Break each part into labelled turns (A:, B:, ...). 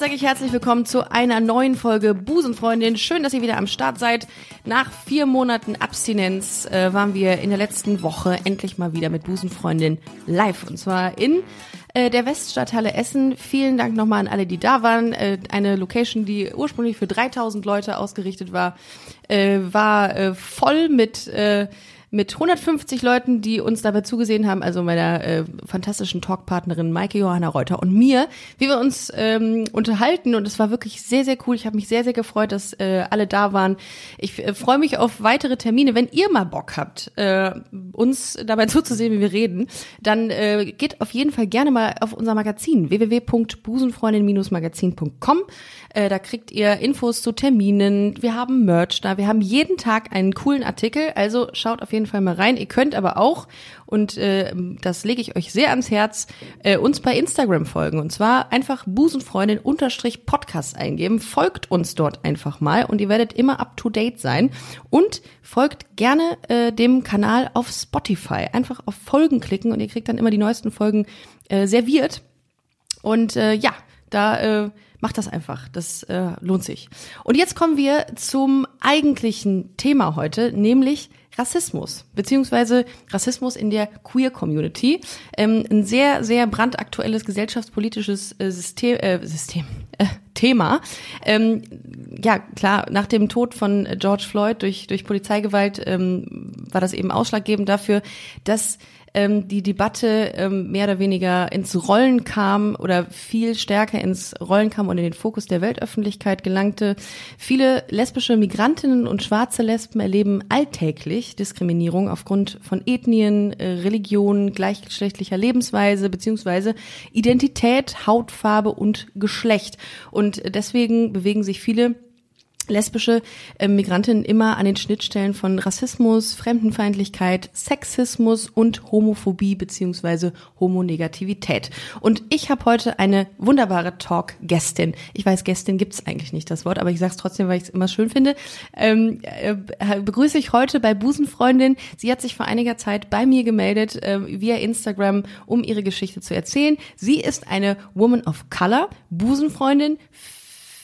A: Sage ich herzlich willkommen zu einer neuen Folge Busenfreundin. Schön, dass ihr wieder am Start seid. Nach vier Monaten Abstinenz äh, waren wir in der letzten Woche endlich mal wieder mit Busenfreundin live. Und zwar in äh, der Weststadthalle Essen. Vielen Dank nochmal an alle, die da waren. Äh, eine Location, die ursprünglich für 3000 Leute ausgerichtet war, äh, war voll mit... Mit 150 Leuten, die uns dabei zugesehen haben, also meiner äh, fantastischen Talkpartnerin Maike Johanna Reuter und mir, wie wir uns ähm, unterhalten und es war wirklich sehr, sehr cool. Ich habe mich sehr, sehr gefreut, dass äh, alle da waren. Ich äh, freue mich auf weitere Termine. Wenn ihr mal Bock habt, äh, uns dabei zuzusehen, wie wir reden, dann äh, geht auf jeden Fall gerne mal auf unser Magazin www.busenfreundin-magazin.com. Äh, da kriegt ihr Infos zu Terminen. Wir haben Merch da. Wir haben jeden Tag einen coolen Artikel. Also schaut auf jeden Fall mal rein. Ihr könnt aber auch, und äh, das lege ich euch sehr ans Herz, äh, uns bei Instagram folgen. Und zwar einfach Busenfreundin unterstrich Podcast eingeben. Folgt uns dort einfach mal und ihr werdet immer up to date sein. Und folgt gerne äh, dem Kanal auf Spotify. Einfach auf Folgen klicken und ihr kriegt dann immer die neuesten Folgen äh, serviert. Und äh, ja, da äh, macht das einfach. Das äh, lohnt sich. Und jetzt kommen wir zum eigentlichen Thema heute, nämlich Rassismus, beziehungsweise Rassismus in der Queer Community. Ähm, ein sehr, sehr brandaktuelles gesellschaftspolitisches äh, System, äh, System äh, Thema. Ähm, ja, klar, nach dem Tod von George Floyd durch, durch Polizeigewalt ähm, war das eben ausschlaggebend dafür, dass ähm, die Debatte ähm, mehr oder weniger ins Rollen kam oder viel stärker ins Rollen kam und in den Fokus der Weltöffentlichkeit gelangte. Viele lesbische Migrantinnen und schwarze Lesben erleben alltäglich Diskriminierung aufgrund von Ethnien, äh, Religion, gleichgeschlechtlicher Lebensweise beziehungsweise Identität, Hautfarbe und Geschlecht. Und deswegen bewegen sich viele lesbische äh, Migrantinnen immer an den Schnittstellen von Rassismus, Fremdenfeindlichkeit, Sexismus und Homophobie beziehungsweise Homonegativität. Und ich habe heute eine wunderbare Talk-Gästin. Ich weiß, Gästin gibt's eigentlich nicht das Wort, aber ich sage es trotzdem, weil ich es immer schön finde. Ähm, äh, begrüße ich heute bei Busenfreundin. Sie hat sich vor einiger Zeit bei mir gemeldet äh, via Instagram, um ihre Geschichte zu erzählen. Sie ist eine Woman of Color, Busenfreundin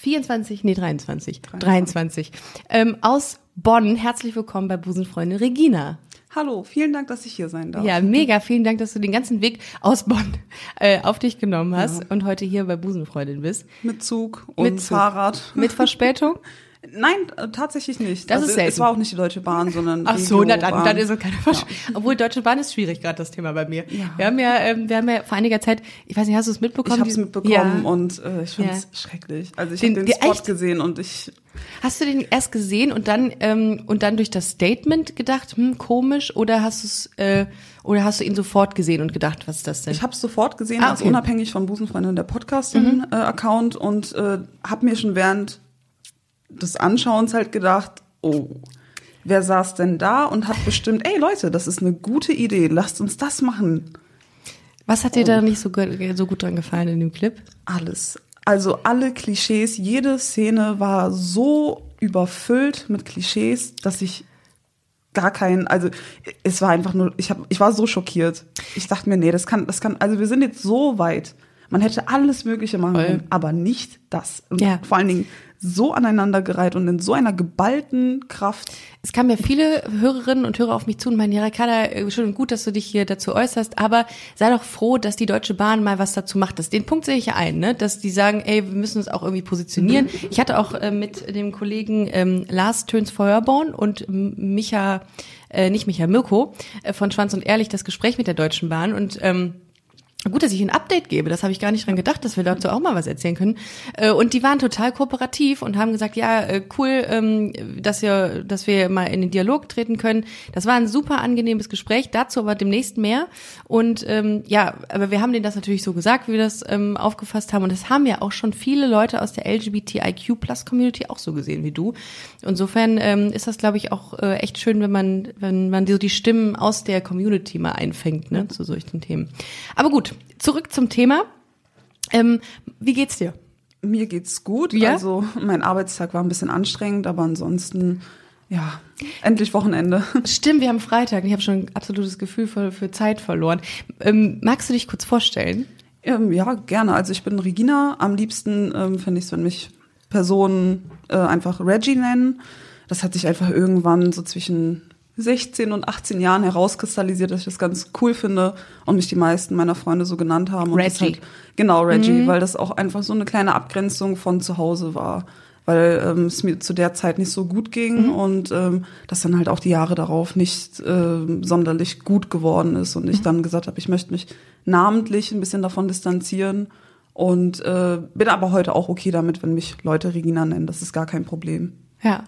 A: 24, nee 23, 23, ähm, aus Bonn. Herzlich willkommen bei Busenfreundin Regina.
B: Hallo, vielen Dank, dass ich hier sein darf.
A: Ja, mega, vielen Dank, dass du den ganzen Weg aus Bonn äh, auf dich genommen hast ja. und heute hier bei Busenfreundin bist.
B: Mit Zug und Mit Zug. Fahrrad.
A: Mit Verspätung?
B: Nein, äh, tatsächlich nicht.
A: Das also, ist selten.
B: Es war auch nicht die Deutsche Bahn, sondern
A: Ach so, na, dann, dann ist es keine Versch ja. Obwohl Deutsche Bahn ist schwierig gerade das Thema bei mir. Ja. Wir haben ja, ähm, wir haben ja vor einiger Zeit, ich weiß nicht, hast du es mitbekommen?
B: Ich habe es mitbekommen ja. und äh, ich fand es schrecklich. Also ich habe den, den Spot echt? gesehen und ich
A: Hast du den erst gesehen und dann ähm, und dann durch das Statement gedacht, hm, komisch, oder hast du es äh, oder hast du ihn sofort gesehen und gedacht, was ist das denn?
B: Ich habe es sofort gesehen, ah, okay. als unabhängig von Busenfreundin der Podcasting-Account mhm. äh, und äh, habe mir schon während des Anschauens halt gedacht, oh, wer saß denn da und hat bestimmt, ey Leute, das ist eine gute Idee, lasst uns das machen.
A: Was hat dir oh. da nicht so gut, so gut dran gefallen in dem Clip?
B: Alles. Also alle Klischees, jede Szene war so überfüllt mit Klischees, dass ich gar keinen, also es war einfach nur, ich hab, ich war so schockiert. Ich dachte mir, nee, das kann, das kann, also wir sind jetzt so weit. Man hätte alles Mögliche machen können, aber nicht das. Und ja. vor allen Dingen so aneinandergereiht und in so einer geballten Kraft.
A: Es kamen ja viele Hörerinnen und Hörer auf mich zu und meinen, ja, Ricarda, äh, schön und gut, dass du dich hier dazu äußerst, aber sei doch froh, dass die Deutsche Bahn mal was dazu macht. Das, den Punkt sehe ich ja ein, ne? dass die sagen, ey, wir müssen uns auch irgendwie positionieren. Mhm. Ich hatte auch äh, mit dem Kollegen ähm, Lars Töns Feuerborn und Micha, äh, nicht Micha, Mirko äh, von Schwanz und Ehrlich das Gespräch mit der Deutschen Bahn und ähm, Gut, dass ich ein Update gebe. Das habe ich gar nicht dran gedacht, dass wir dazu auch mal was erzählen können. Äh, und die waren total kooperativ und haben gesagt, ja, äh, cool, ähm, dass wir, dass wir mal in den Dialog treten können. Das war ein super angenehmes Gespräch. Dazu aber demnächst mehr. Und ähm, ja, aber wir haben denen das natürlich so gesagt, wie wir das ähm, aufgefasst haben. Und das haben ja auch schon viele Leute aus der LGBTIQ Plus Community auch so gesehen wie du. Insofern ist das, glaube ich, auch äh, echt schön, wenn man, wenn man so die Stimmen aus der Community mal einfängt, ne, zu solchen Themen. Aber gut, zurück zum Thema. Ähm, wie geht's dir?
B: Mir geht's gut.
A: Ja?
B: Also mein Arbeitstag war ein bisschen anstrengend, aber ansonsten, ja, endlich Wochenende.
A: Stimmt, wir haben Freitag. Ich habe schon ein absolutes Gefühl für, für Zeit verloren. Ähm, magst du dich kurz vorstellen?
B: Ähm, ja, gerne. Also ich bin Regina. Am liebsten ähm, finde ich es, wenn mich Personen äh, einfach Reggie nennen. Das hat sich einfach irgendwann so zwischen 16 und 18 Jahren herauskristallisiert, dass ich das ganz cool finde und mich die meisten meiner Freunde so genannt haben. Und das
A: Reggie.
B: Halt, genau, Reggie, weil das auch einfach so eine kleine Abgrenzung von zu Hause war. Weil ähm, es mir zu der Zeit nicht so gut ging und ähm, das dann halt auch die Jahre darauf nicht ähm, sonderlich gut geworden ist. Und ich dann gesagt habe, ich möchte mich namentlich ein bisschen davon distanzieren. Und äh, bin aber heute auch okay damit, wenn mich Leute Regina nennen. Das ist gar kein Problem.
A: Ja.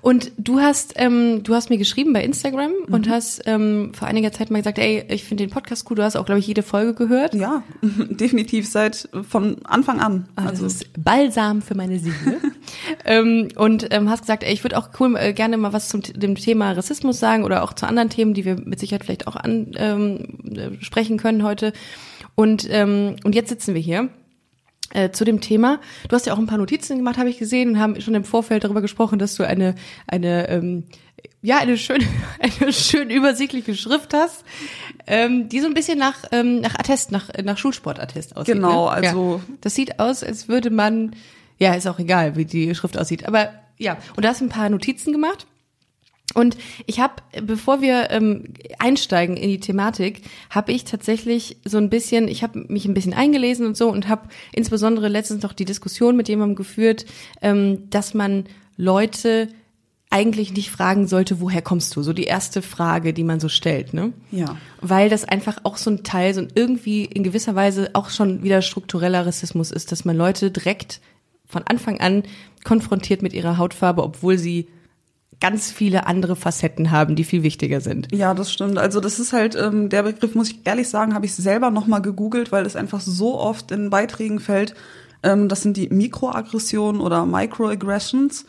A: Und du hast, ähm, du hast mir geschrieben bei Instagram und hast ähm, vor einiger Zeit mal gesagt, ey, ich finde den Podcast cool. Du hast auch, glaube ich, jede Folge gehört.
B: Ja, definitiv seit von Anfang an.
A: Also das ist Balsam für meine Seele. ähm, und ähm, hast gesagt, ey, ich würde auch cool äh, gerne mal was zum dem Thema Rassismus sagen oder auch zu anderen Themen, die wir mit Sicherheit vielleicht auch an, ähm, äh, sprechen können heute. Und ähm, und jetzt sitzen wir hier äh, zu dem Thema. Du hast ja auch ein paar Notizen gemacht, habe ich gesehen, und haben schon im Vorfeld darüber gesprochen, dass du eine eine ähm, ja eine schön eine schön übersichtliche Schrift hast, ähm, die so ein bisschen nach ähm, nach Attest nach nach Schulsportattest aussieht.
B: Genau,
A: ne?
B: also-
A: ja. das sieht aus, als würde man ja ist auch egal, wie die Schrift aussieht, aber ja und du hast ein paar Notizen gemacht. Und ich habe, bevor wir ähm, einsteigen in die Thematik, habe ich tatsächlich so ein bisschen, ich habe mich ein bisschen eingelesen und so und habe insbesondere letztens noch die Diskussion mit jemandem geführt, ähm, dass man Leute eigentlich nicht fragen sollte, woher kommst du? So die erste Frage, die man so stellt, ne?
B: Ja.
A: Weil das einfach auch so ein Teil, so ein irgendwie in gewisser Weise auch schon wieder struktureller Rassismus ist, dass man Leute direkt von Anfang an konfrontiert mit ihrer Hautfarbe, obwohl sie ganz viele andere Facetten haben, die viel wichtiger sind.
B: Ja, das stimmt. Also das ist halt ähm, der Begriff, muss ich ehrlich sagen, habe ich selber noch mal gegoogelt, weil es einfach so oft in Beiträgen fällt. Ähm, das sind die Mikroaggressionen oder Microaggressions.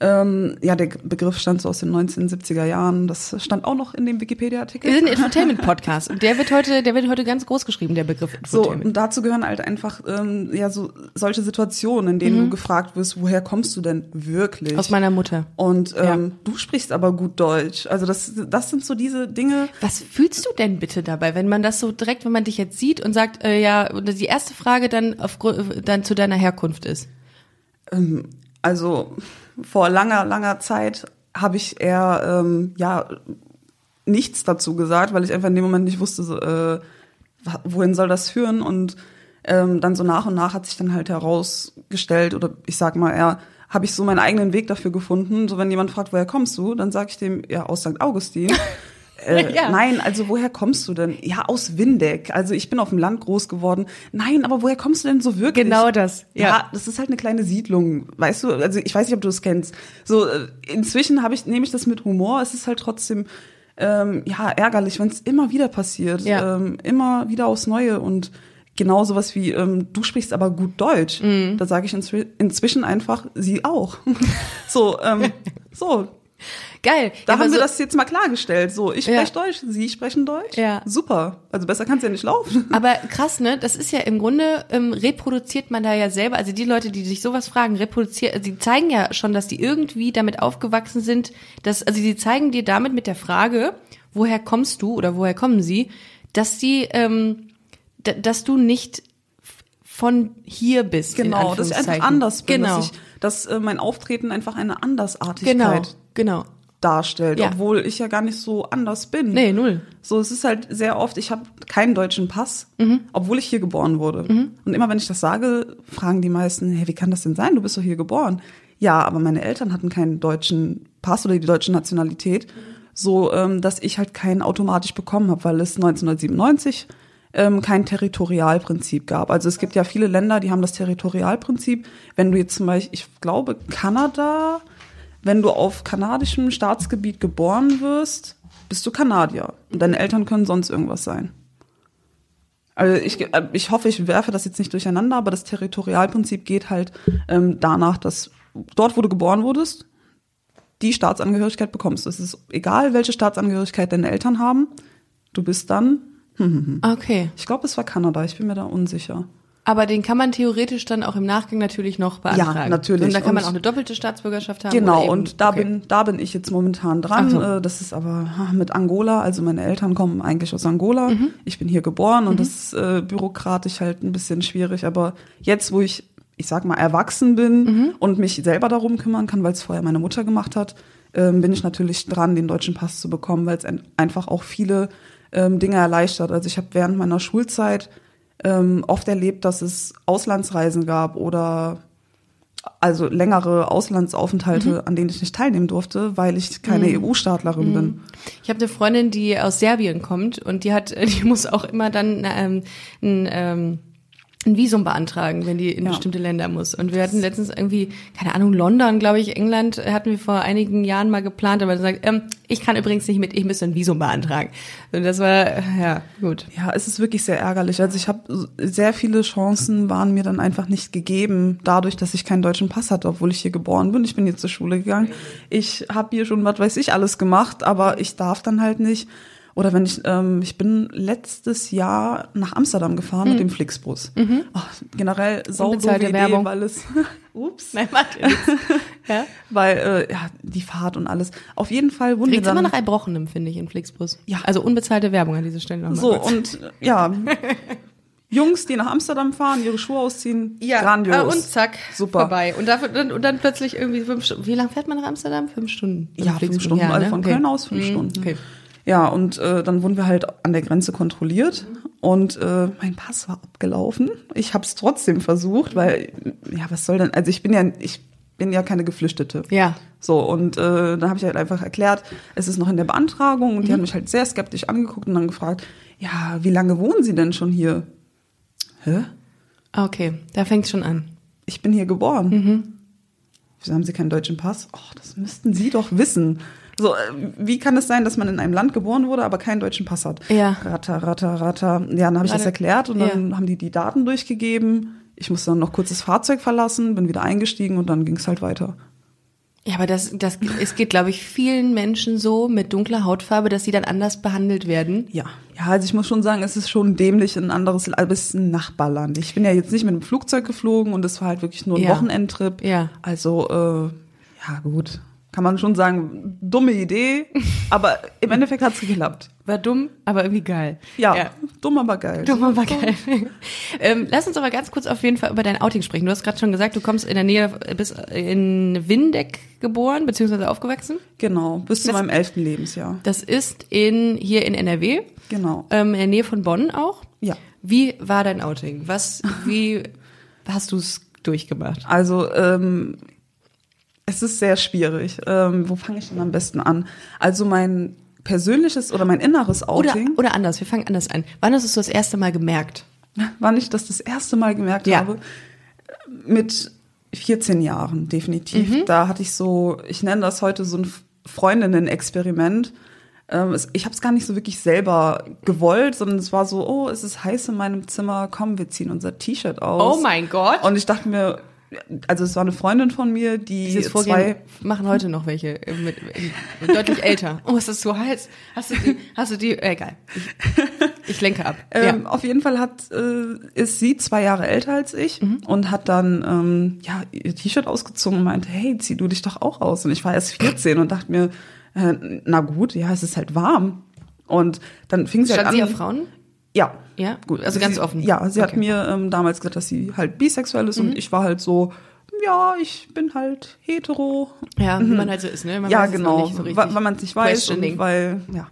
B: Ähm, ja, der Begriff stand so aus den 1970er Jahren. Das stand auch noch in dem Wikipedia-Artikel.
A: Wir sind Infotainment-Podcast und der wird heute, der wird heute ganz groß geschrieben, der Begriff
B: So, und dazu gehören halt einfach ähm, ja so solche Situationen, in denen du gefragt wirst, woher kommst du denn wirklich?
A: Mhm. Aus meiner Mutter.
B: und ähm, du sprichst aber gut Deutsch. Also das, das sind so diese Dinge.
A: Was fühlst du denn bitte dabei, wenn man das so direkt, wenn man dich jetzt sieht und sagt, äh, ja, die erste Frage dann auf, dann zu deiner Herkunft ist?
B: Ähm, also vor langer, langer Zeit habe ich eher ähm, ja nichts dazu gesagt, weil ich einfach in dem Moment nicht wusste, so, äh, wohin soll das führen und ähm, dann so nach und nach hat sich dann halt herausgestellt oder ich sag mal eher habe ich so meinen eigenen Weg dafür gefunden. So wenn jemand fragt, woher kommst du, dann sage ich dem ja aus St. Augustin. Äh,
A: Ja.
B: Nein, also woher kommst du denn? Ja, aus Windeck. Also ich bin auf dem Land groß geworden. Nein, aber woher kommst du denn so wirklich?
A: Genau das, ja.
B: Ja, das ist halt eine kleine Siedlung, weißt du? Also ich weiß nicht, ob du es kennst. So äh, inzwischen habe ich nehme ich das mit Humor. Es ist halt trotzdem ähm, ja ärgerlich, wenn es immer wieder passiert,
A: Ja.
B: ähm, immer wieder aufs Neue und genau sowas wie ähm, du sprichst aber gut Deutsch.
A: Mhm.
B: Da sage ich inzwi inzwischen einfach sie auch. so ähm, so.
A: Geil.
B: Da
A: Ja,
B: haben wir
A: so-
B: das jetzt mal klargestellt. So, ich
A: Ja.
B: spreche Deutsch, Sie sprechen Deutsch.
A: Ja.
B: Super. Also besser kann es ja nicht laufen.
A: Aber krass, ne? Das ist ja im Grunde ähm, reproduziert man da ja selber. Also die Leute, die sich sowas fragen, reproduzieren, die zeigen ja schon, dass die irgendwie damit aufgewachsen sind. Dass, also die zeigen dir damit mit der Frage, woher kommst du oder woher kommen sie, dass sie, ähm, dass du nicht von hier bist.
B: Genau, dass ich einfach anders bin,
A: Genau.
B: dass, ich, dass äh, mein Auftreten einfach eine Andersartigkeit
A: genau. Genau.
B: darstellt,
A: Ja.
B: obwohl ich ja gar nicht so anders bin.
A: Nee, null.
B: So, es ist halt sehr oft, ich habe keinen deutschen Pass,
A: Mhm.
B: obwohl ich hier geboren wurde. Und immer wenn ich das sage, fragen die meisten, hey, wie kann das denn sein? Du bist doch hier geboren. Ja, aber meine Eltern hatten keinen deutschen Pass oder die deutsche Nationalität, so ähm, dass ich halt keinen automatisch bekommen habe, weil es 1997 ähm, kein Territorialprinzip gab. Also es gibt ja viele Länder, die haben das Territorialprinzip. Wenn du jetzt zum Beispiel, ich glaube, Kanada, wenn du auf kanadischem Staatsgebiet geboren wirst, bist du Kanadier. Und deine Eltern können sonst irgendwas sein. Also ich, äh, ich hoffe, ich werfe das jetzt nicht durcheinander, aber das Territorialprinzip geht halt ähm, danach, dass dort, wo du geboren wurdest, die Staatsangehörigkeit bekommst. Es ist egal, welche Staatsangehörigkeit deine Eltern haben, du bist dann
A: Okay.
B: Ich glaube, es war Kanada, ich bin mir da unsicher.
A: Aber den kann man theoretisch dann auch im Nachgang natürlich noch beantragen.
B: Ja, natürlich.
A: Und da kann man auch eine doppelte Staatsbürgerschaft haben.
B: Genau,
A: eben-
B: und da
A: okay.
B: bin da bin ich jetzt momentan dran.
A: So.
B: Äh, Das ist aber mit Angola. Also meine Eltern kommen eigentlich aus Angola.
A: Mhm.
B: Ich bin hier geboren und das ist äh, bürokratisch halt ein bisschen schwierig. Aber jetzt, wo ich, ich sag mal, erwachsen bin
A: Mhm.
B: und mich selber darum kümmern kann, weil es vorher meine Mutter gemacht hat, ähm, bin ich natürlich dran, den deutschen Pass zu bekommen, weil es ein, einfach auch viele ähm, Dinge erleichtert. Also ich habe während meiner Schulzeit ähm, oft erlebt, dass es Auslandsreisen gab oder also längere Auslandsaufenthalte,
A: Mhm.
B: an denen ich nicht teilnehmen durfte, weil ich keine EU-Staatlerin bin.
A: Ich habe eine Freundin, die aus Serbien kommt und die hat, die muss auch immer dann ähm, ein, ähm, ein Visum beantragen, wenn die in
B: Ja.
A: bestimmte Länder muss. Und wir hatten letztens irgendwie, keine Ahnung, London, glaube ich, England, hatten wir vor einigen Jahren mal geplant, aber sagt, ähm, ich kann übrigens nicht mit, ich müsste ein Visum beantragen. Und das war, ja, gut.
B: Ja, es ist wirklich sehr ärgerlich. Also ich habe sehr viele Chancen waren mir dann einfach nicht gegeben, dadurch, dass ich keinen deutschen Pass hatte, obwohl ich hier geboren bin. Ich bin hier zur Schule gegangen. Ich habe hier schon was weiß ich alles gemacht, aber ich darf dann halt nicht. Oder wenn ich, ähm, ich bin letztes Jahr nach Amsterdam gefahren mit dem Flixbus. Ach, generell saudoofe
A: Unbezahlte
B: Idee,
A: Werbung.
B: weil es, ups,
A: Nein, ja.
B: weil äh, ja die Fahrt und alles. Auf jeden Fall
A: Riecht's
B: dann
A: immer nach Erbrochenem, finde ich, in Flixbus.
B: Ja.
A: Also unbezahlte Werbung an dieser Stelle nochmal.
B: So,
A: kurz.
B: und äh, ja, Jungs, die nach Amsterdam fahren, ihre Schuhe ausziehen, grandios.
A: äh, und zack,
B: Super.
A: vorbei. Und, dafür, dann, und dann plötzlich irgendwie fünf Stunden. Wie lange fährt man nach Amsterdam? Fünf Stunden?
B: Ja, fünf? Stunden, also
A: ne?
B: von
A: Okay.
B: Köln aus fünf
A: Mhm,
B: Stunden.
A: Okay.
B: Ja, und äh, dann wurden wir halt an der Grenze kontrolliert und äh, mein Pass war abgelaufen. Ich habe es trotzdem versucht, weil, ja, was soll denn, also ich bin ja, ich bin ja keine Geflüchtete.
A: Ja.
B: So, und äh, dann habe ich halt einfach erklärt, es ist noch in der Beantragung und die haben mich halt sehr skeptisch angeguckt und dann gefragt, ja, wie lange wohnen Sie denn schon hier? Hä?
A: Ah, Okay, da fängt's schon an.
B: ich bin hier geboren. Wieso haben Sie keinen deutschen Pass? Oh, das müssten Sie doch wissen. So, äh, wie kann es sein, dass man in einem Land geboren wurde, aber keinen deutschen Pass hat?
A: Ja.
B: Ratter, ratter, ratter. Ja, dann habe ich das erklärt und dann
A: Ja.
B: haben die die Daten durchgegeben. Ich musste dann noch kurz das Fahrzeug verlassen, bin wieder eingestiegen und dann ging es halt weiter.
A: Ja, aber das, das, es geht, glaube ich, vielen Menschen so mit dunkler Hautfarbe, dass sie dann anders behandelt werden.
B: Ja, ja, also ich muss schon sagen, es ist schon dämlich ein anderes, also es ist ein Nachbarland. Ich bin ja jetzt nicht mit dem Flugzeug geflogen und es war halt wirklich nur ein
A: Ja.
B: Wochenendtrip.
A: Ja.
B: Also, äh, ja gut, kann man schon sagen, dumme Idee, aber im Endeffekt hat's geklappt.
A: War dumm, aber irgendwie geil.
B: Ja, dumm, aber geil.
A: Dumm, aber geil. ähm, lass uns aber ganz kurz auf jeden Fall über dein Outing sprechen. Du hast gerade schon gesagt, du kommst in der Nähe, bist in Windeck geboren, beziehungsweise aufgewachsen.
B: Genau, bis zu
A: Das-
B: meinem elften Lebensjahr.
A: Das ist in, hier in NRW,
B: Genau.
A: ähm, in der Nähe von Bonn auch.
B: Ja.
A: Wie war dein Outing? Was, wie hast du es durchgemacht?
B: Also, ähm, es ist sehr schwierig. Ähm, wo fange ich denn am besten an? Also mein persönliches oder mein inneres
A: Oder,
B: Outing,
A: oder anders, wir fangen anders an. Wann hast du es das erste Mal gemerkt?
B: wann ich das das erste Mal gemerkt
A: Ja.
B: habe, mit 14 Jahren definitiv.
A: Mhm.
B: Da hatte ich so, ich nenne das heute so ein Freundinnen-Experiment. Ähm, ich habe es gar nicht so wirklich selber gewollt, sondern es war so, oh, es ist heiß in meinem Zimmer, komm, wir ziehen unser T-Shirt aus.
A: Oh mein Gott.
B: Und ich dachte mir, also es war eine Freundin von mir, die
A: Dieses
B: zwei
A: Vorgehen machen heute noch welche äh, mit, mit deutlich älter. Oh, ist das so heiß? Hast du die? Hast du die? Äh, egal. Ich, ich lenke ab.
B: Ähm,
A: ja.
B: Auf jeden Fall hat äh, ist sie zwei Jahre älter als ich
A: Mhm.
B: und hat dann ähm, ja ihr T-Shirt ausgezogen und meinte, hey, zieh du dich doch auch aus. Und ich war erst 14 und dachte mir, äh, na gut, ja, es ist halt warm. Und dann fing sie halt
A: Stand
B: an.
A: sie auf Frauen?
B: Ja.
A: Ja? Gut, also ganz
B: sie,
A: offen.
B: Ja, sie hat
A: Okay. Mhm.
B: mir ähm, damals gesagt, dass sie halt bisexuell ist und ich war halt so, ja, ich bin halt hetero.
A: Ja, wie man halt so ist, ne? Man
B: ja, genau,
A: so
B: weil, weil man es nicht weiß und weil, ja.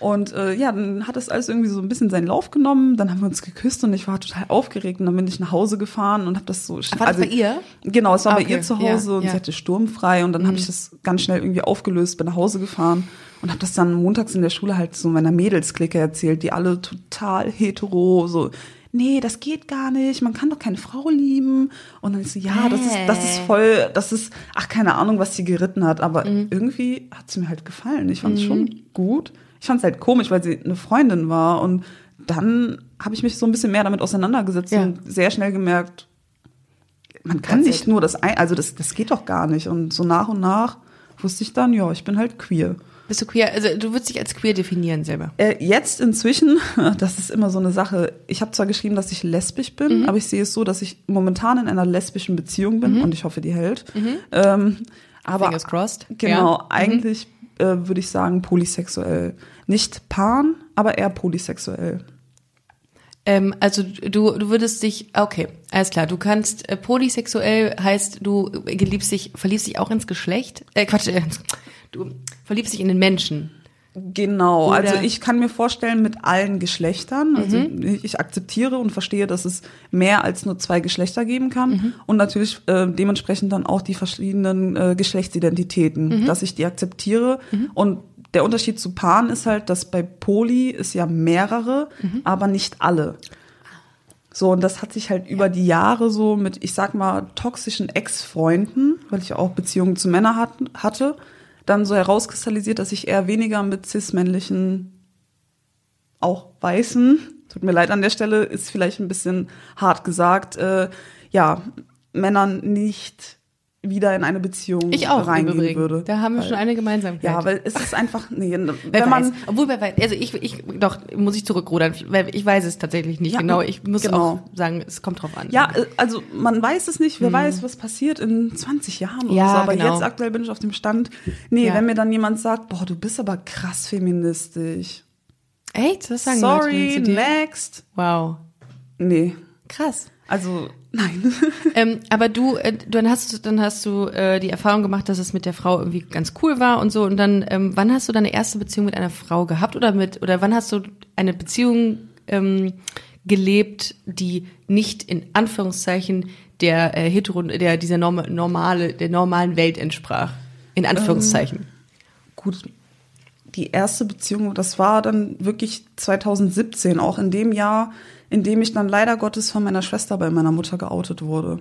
B: Und äh, ja, dann hat das alles irgendwie so ein bisschen seinen Lauf genommen. Dann haben wir uns geküsst und ich war total aufgeregt. Und dann bin ich nach Hause gefahren und habe das so.
A: War das bei ihr?
B: Genau, es war
A: Ah,
B: bei
A: okay,
B: ihr zu Hause
A: ja,
B: und
A: ja.
B: sie hatte sturmfrei. Und dann habe ich das ganz schnell irgendwie aufgelöst, bin nach Hause gefahren und habe das dann montags in der Schule halt so meiner Mädelsklicke erzählt, die alle total hetero, so nee, das geht gar nicht, man kann doch keine Frau lieben. Und dann ist sie, ja, das ist, das ist voll, das ist, ach, keine Ahnung, was sie geritten hat, aber
A: Mhm.
B: irgendwie hat sie mir halt gefallen. Ich fand es schon gut. Ich fand es halt komisch, weil sie eine Freundin war. Und dann habe ich mich so ein bisschen mehr damit auseinandergesetzt
A: Ja.
B: und sehr schnell gemerkt, man kann
A: That's
B: nicht nur das ein, also das, das geht doch gar nicht. Und so nach und nach wusste ich dann, ja, ich bin halt queer.
A: Bist du queer? Also du würdest dich als queer definieren selber.
B: Äh, jetzt inzwischen, das ist immer so eine Sache, ich habe zwar geschrieben, dass ich lesbisch bin,
A: Mhm.
B: aber ich sehe es so, dass ich momentan in einer lesbischen Beziehung bin und ich hoffe, die hält. Ähm, aber
A: Mhm. Fingers crossed.
B: Genau,
A: Ja. Mhm.
B: eigentlich äh, würde ich sagen polysexuell. Nicht pan, aber eher polysexuell.
A: Ähm, also du, du würdest dich, okay, alles klar, du kannst, äh, polysexuell heißt, du geliebst dich, verliebst dich auch ins Geschlecht, äh, Quatsch, äh, du verliebst dich in den Menschen.
B: Genau,
A: Oder-
B: also ich kann mir vorstellen, mit allen Geschlechtern, also ich, ich akzeptiere und verstehe, dass es mehr als nur zwei Geschlechter geben kann und natürlich äh, dementsprechend dann auch die verschiedenen äh, Geschlechtsidentitäten, dass ich die akzeptiere. Und der Unterschied zu Pan ist halt, dass bei Poly ist ja mehrere, aber nicht alle. So, und das hat sich halt über die Jahre so mit, ich sag mal, toxischen Ex-Freunden, weil ich auch Beziehungen zu Männern hat, hatte, dann so herauskristallisiert, dass ich eher weniger mit cis-männlichen, auch weißen, tut mir leid an der Stelle, ist vielleicht ein bisschen hart gesagt, äh, ja, Männern nicht wieder in eine Beziehung
A: Ich auch,
B: reingehen
A: Übrigen.
B: würde.
A: Da haben wir
B: Weil-
A: schon eine Gemeinsamkeit.
B: Ja, weil es ist einfach, nee,
A: Wer
B: wenn man,
A: weiß. Obwohl, wer weiß. Also ich, ich, doch, muss ich zurückrudern, weil ich weiß es tatsächlich nicht
B: Ja,
A: genau. Ich muss
B: genau.
A: auch sagen, es kommt drauf an.
B: Ja, äh, also man weiß es nicht, wer weiß, was passiert in 20 Jahren oder
A: Ja,
B: so. Aber
A: genau.
B: jetzt aktuell bin ich auf dem Stand, nee,
A: Ja.
B: wenn mir dann jemand sagt, boah, du bist aber krass feministisch.
A: Echt? Das sagen
B: Sorry,
A: Leute zu dir?
B: next.
A: Wow.
B: Nee,
A: Krass.
B: also nein.
A: ähm, aber du, äh, dann hast du, dann hast du äh, die Erfahrung gemacht, dass es mit der Frau irgendwie ganz cool war und so. Und dann, ähm, wann hast du deine erste Beziehung mit einer Frau gehabt oder mit, oder wann hast du eine Beziehung ähm, gelebt, die nicht in Anführungszeichen der äh, hetero, der dieser norm normale, der normalen Welt entsprach? In Anführungszeichen.
B: Gut, die erste Beziehung, das war dann wirklich 2017, auch in dem Jahr, in dem ich dann leider Gottes von meiner Schwester bei meiner Mutter geoutet wurde.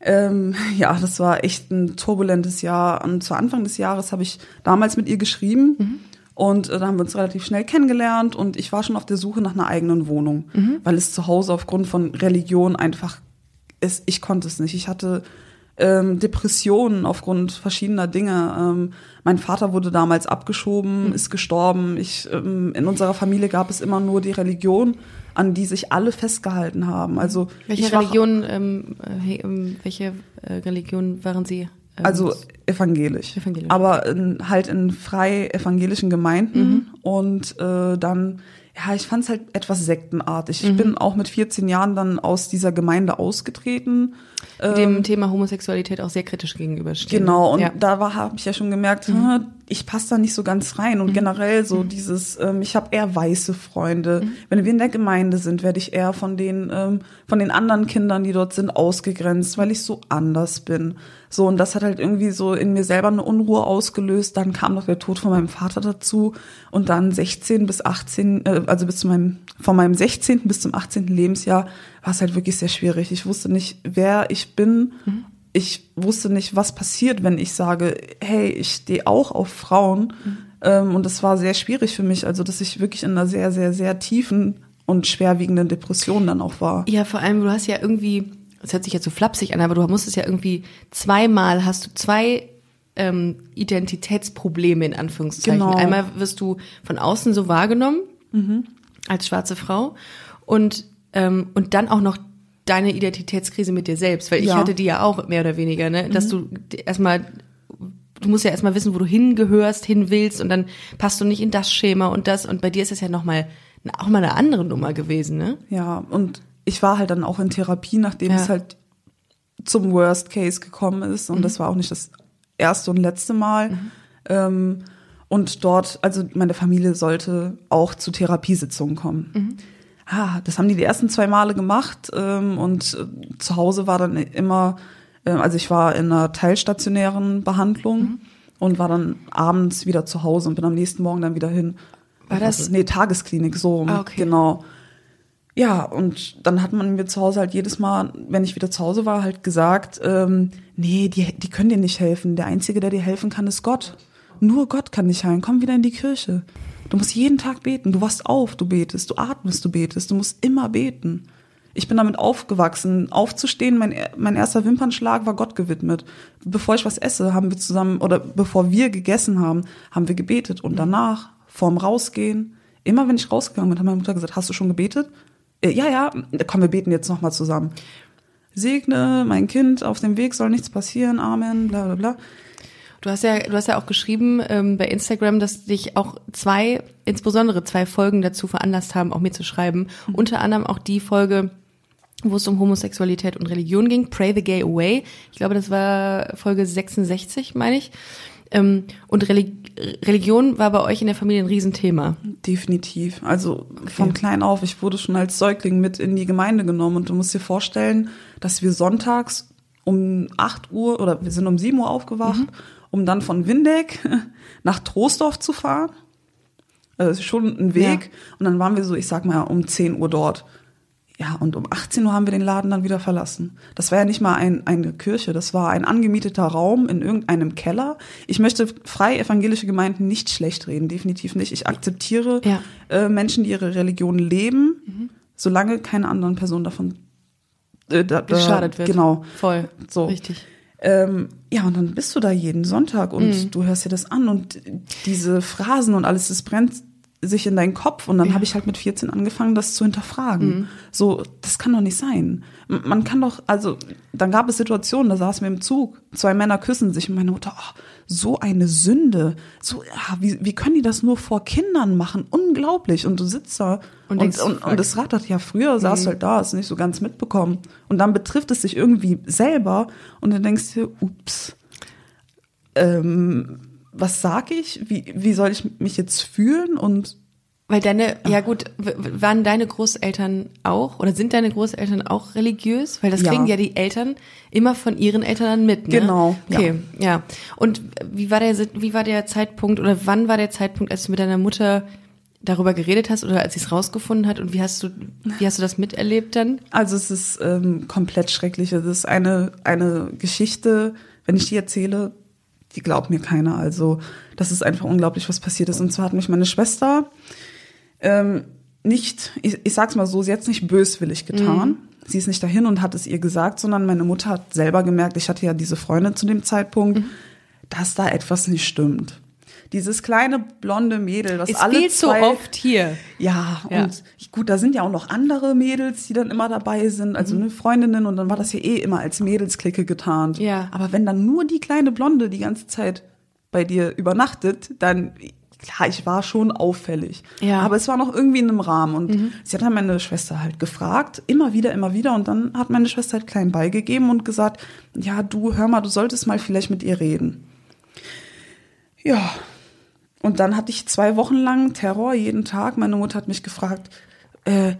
B: Ähm, ja, das war echt ein turbulentes Jahr. Und zu Anfang des Jahres habe ich damals mit ihr geschrieben. Und äh, da haben wir uns relativ schnell kennengelernt und ich war schon auf der Suche nach einer eigenen Wohnung, weil es zu Hause aufgrund von Religion einfach ist, ich konnte es nicht. Ich hatte ähm, Depressionen aufgrund verschiedener Dinge. Ähm, mein Vater wurde damals abgeschoben, ist gestorben. Ich, ähm, in unserer Familie gab es immer nur die Religion, an die sich alle festgehalten haben. Also
A: Welche
B: war-
A: Religion, ähm, äh, ähm, welche äh, Religion waren Sie? Ähm,
B: Also evangelisch.
A: Evangelisch.
B: Aber in, halt in frei evangelischen Gemeinden. Und äh, dann, ja, ich fand es halt etwas sektenartig. Ich bin auch mit 14 Jahren dann aus dieser Gemeinde ausgetreten.
A: dem Thema Homosexualität auch sehr kritisch gegenüberstehen.
B: ähm, Genau, und
A: ja.
B: da habe ich ja schon gemerkt, hm, ich passe da nicht so ganz rein. Und generell so dieses, ähm, ich habe eher weiße Freunde. Wenn wir in der Gemeinde sind, werde ich eher von den ähm, von den anderen Kindern, die dort sind, ausgegrenzt, weil ich so anders bin. So und das hat halt irgendwie so in mir selber eine Unruhe ausgelöst. Dann kam noch der Tod von meinem Vater dazu und dann 16 bis 18, äh, also bis zu meinem von meinem 16. bis zum 18. Lebensjahr war es halt wirklich sehr schwierig. Ich wusste nicht, wer ich bin ich wusste nicht, was passiert, wenn ich sage, hey, ich stehe auch auf Frauen. Ähm, und das war sehr schwierig für mich, also dass ich wirklich in einer sehr, sehr, sehr tiefen und schwerwiegenden Depression dann auch war.
A: Ja, vor allem, du hast ja irgendwie, das hört sich jetzt so flapsig an, aber du musstest ja irgendwie zweimal, hast du zwei ähm, Identitätsprobleme in Anführungszeichen.
B: Genau.
A: Einmal wirst du von außen so wahrgenommen als schwarze Frau und ähm, und dann auch noch deine Identitätskrise mit dir selbst, weil ich
B: Ja.
A: hatte die ja auch mehr oder weniger, ne, dass du erstmal du musst ja erstmal wissen, wo du hingehörst, hin willst und dann passt du nicht in das Schema und das und bei dir ist es ja noch mal auch mal eine andere Nummer gewesen, ne?
B: Ja, und ich war halt dann auch in Therapie, nachdem
A: Ja.
B: es halt zum Worst Case gekommen ist. Und das war auch nicht das erste und letzte Mal. Ähm, und dort, also meine Familie sollte auch zu Therapiesitzungen kommen. Ah, das haben die die ersten zwei Male gemacht. Ähm, und äh, zu Hause war dann immer, äh, also ich war in einer teilstationären Behandlung und war dann abends wieder zu Hause und bin am nächsten Morgen dann wieder hin.
A: War das-
B: Also, nee, Tagesklinik, so.
A: Ah, okay.
B: Genau. Ja, und dann hat man mir zu Hause halt jedes Mal, wenn ich wieder zu Hause war, halt gesagt, ähm, nee, die, die können dir nicht helfen. Der Einzige, der dir helfen kann, ist Gott. Nur Gott kann dich heilen. Komm wieder in die Kirche. Du musst jeden Tag beten. Du wachst auf, du betest. Du atmest, du betest. Du musst immer beten. Ich bin damit aufgewachsen. Aufzustehen, mein, mein erster Wimpernschlag war Gott gewidmet. Bevor ich was esse, haben wir zusammen, oder bevor wir gegessen haben, haben wir gebetet. Und danach, vorm Rausgehen, immer wenn ich rausgegangen bin, hat meine Mutter gesagt, hast du schon gebetet? Äh, ja, ja, komm, wir beten jetzt nochmal zusammen. Segne mein Kind, auf dem Weg soll nichts passieren, Amen, bla bla bla.
A: Du hast ja, du hast ja auch geschrieben ähm, bei Instagram, dass dich auch zwei, insbesondere zwei Folgen dazu veranlasst haben, auch mir zu schreiben. Mhm. Unter anderem auch die Folge, wo es um Homosexualität und Religion ging, Pray the Gay Away. Ich glaube, das war Folge 66, meine ich. Ähm, und Reli Religion war bei euch in der Familie ein Riesenthema.
B: Definitiv. Also okay. von klein auf, ich wurde schon als Säugling mit in die Gemeinde genommen und du musst dir vorstellen, dass wir sonntags um 8 Uhr oder wir sind um 7 Uhr aufgewacht mhm um dann von Windeck nach Troisdorf zu fahren. Also schon ein Weg. Ja. Und dann waren wir so, ich sag mal, um 10 Uhr dort. Ja, und um 18 Uhr haben wir den Laden dann wieder verlassen. Das war ja nicht mal ein, eine Kirche, das war ein angemieteter Raum in irgendeinem Keller. Ich möchte frei evangelische Gemeinden nicht schlecht reden, definitiv nicht. Ich akzeptiere ja. äh, Menschen, die ihre Religion leben, mhm. solange keine anderen Personen davon
A: äh, da, da, geschadet wird.
B: Genau.
A: Voll. So. Richtig.
B: Ähm, ja, und dann bist du da jeden Sonntag und mhm. du hörst dir das an und diese Phrasen und alles, das brennt sich in deinen Kopf und dann ja. habe ich halt mit 14 angefangen, das zu hinterfragen. Mhm. So, das kann doch nicht sein. Man kann doch, also, dann gab es Situationen, da saßen wir im Zug, zwei Männer küssen sich und meine Mutter, oh, so eine Sünde, so, ja, wie, wie können die das nur vor Kindern machen? Unglaublich. Und du sitzt da und, und, und, und das rattert ja früher, saß mhm. halt da, hast nicht so ganz mitbekommen. Und dann betrifft es sich irgendwie selber und du denkst dir, ups, ähm, was sag ich? Wie, wie soll ich mich jetzt fühlen? Und
A: weil deine, ja gut, waren deine Großeltern auch oder sind deine Großeltern auch religiös? Weil das kriegen ja, ja die Eltern immer von ihren Eltern dann mit,
B: ne? Genau.
A: Okay, ja. ja. Und wie war der, wie war der Zeitpunkt oder wann war der Zeitpunkt, als du mit deiner Mutter darüber geredet hast oder als sie es rausgefunden hat und wie hast du, wie hast du das miterlebt dann?
B: Also es ist ähm, komplett schrecklich. Es ist eine, eine Geschichte, wenn ich die erzähle, die glaubt mir keiner. Also das ist einfach unglaublich, was passiert ist. Und zwar hat mich meine Schwester ähm, nicht, ich, ich sag's mal so, sie hat's nicht böswillig getan. Mhm. Sie ist nicht dahin und hat es ihr gesagt, sondern meine Mutter hat selber gemerkt, ich hatte ja diese Freundin zu dem Zeitpunkt, mhm. dass da etwas nicht stimmt. Dieses kleine blonde Mädel, was
A: ist
B: alle
A: viel
B: zwei,
A: zu oft hier.
B: Ja, ja, und gut, da sind ja auch noch andere Mädels, die dann immer dabei sind, also mhm. eine Freundinnen und dann war das ja eh immer als Mädelsklicke getarnt.
A: Ja.
B: Aber wenn dann nur die kleine Blonde die ganze Zeit bei dir übernachtet, dann klar, ich war schon auffällig.
A: Ja.
B: Aber es war noch irgendwie in einem Rahmen. Und mhm. sie hat dann meine Schwester halt gefragt, immer wieder, immer wieder. Und dann hat meine Schwester halt klein beigegeben und gesagt, ja, du, hör mal, du solltest mal vielleicht mit ihr reden. Ja. Und dann hatte ich zwei Wochen lang Terror jeden Tag. Meine Mutter hat mich gefragt, äh,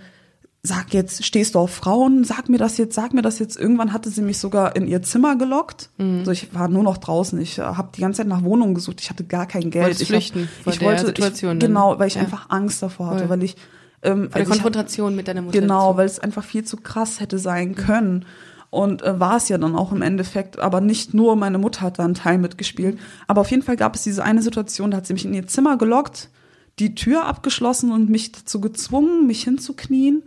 B: sag jetzt, stehst du auf Frauen? Sag mir das jetzt, sag mir das jetzt. Irgendwann hatte sie mich sogar in ihr Zimmer gelockt. Mhm. Also ich war nur noch draußen. Ich äh, habe die ganze Zeit nach Wohnungen gesucht. Ich hatte gar kein Geld.
A: Wolltest
B: ich
A: flüchten
B: hab, ich wollte, Situation. Ich, genau, weil ich ja. einfach Angst davor hatte, weil ich
A: ähm, der also Konfrontation hab, mit deiner Mutter.
B: Genau, weil es einfach viel zu krass hätte sein mhm. Und äh, war es ja dann auch im Endeffekt, aber nicht nur meine Mutter hat da einen Teil mitgespielt. Aber auf jeden Fall gab es diese eine Situation, da hat sie mich in ihr Zimmer gelockt, die Tür abgeschlossen und mich dazu gezwungen, mich hinzuknien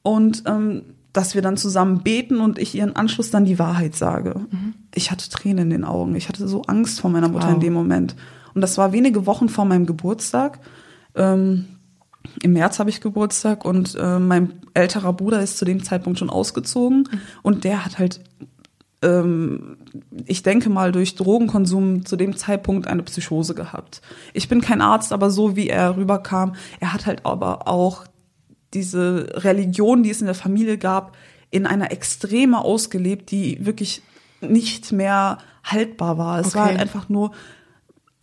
B: und ähm, dass wir dann zusammen beten und ich ihren Anschluss dann die Wahrheit sage. Mhm. Ich hatte Tränen in den Augen. Ich hatte so Angst vor meiner Mutter wow. in dem Moment. Und das war wenige Wochen vor meinem Geburtstag. Ähm, Im März habe ich Geburtstag und äh, mein älterer Bruder ist zu dem Zeitpunkt schon ausgezogen und der hat halt ähm, ich denke mal, durch Drogenkonsum zu dem Zeitpunkt eine Psychose gehabt. Ich bin kein Arzt, aber so wie er rüberkam, er hat halt aber auch diese Religion, die es in der Familie gab, in einer Extreme ausgelebt, die wirklich nicht mehr haltbar war. Es okay. war halt einfach nur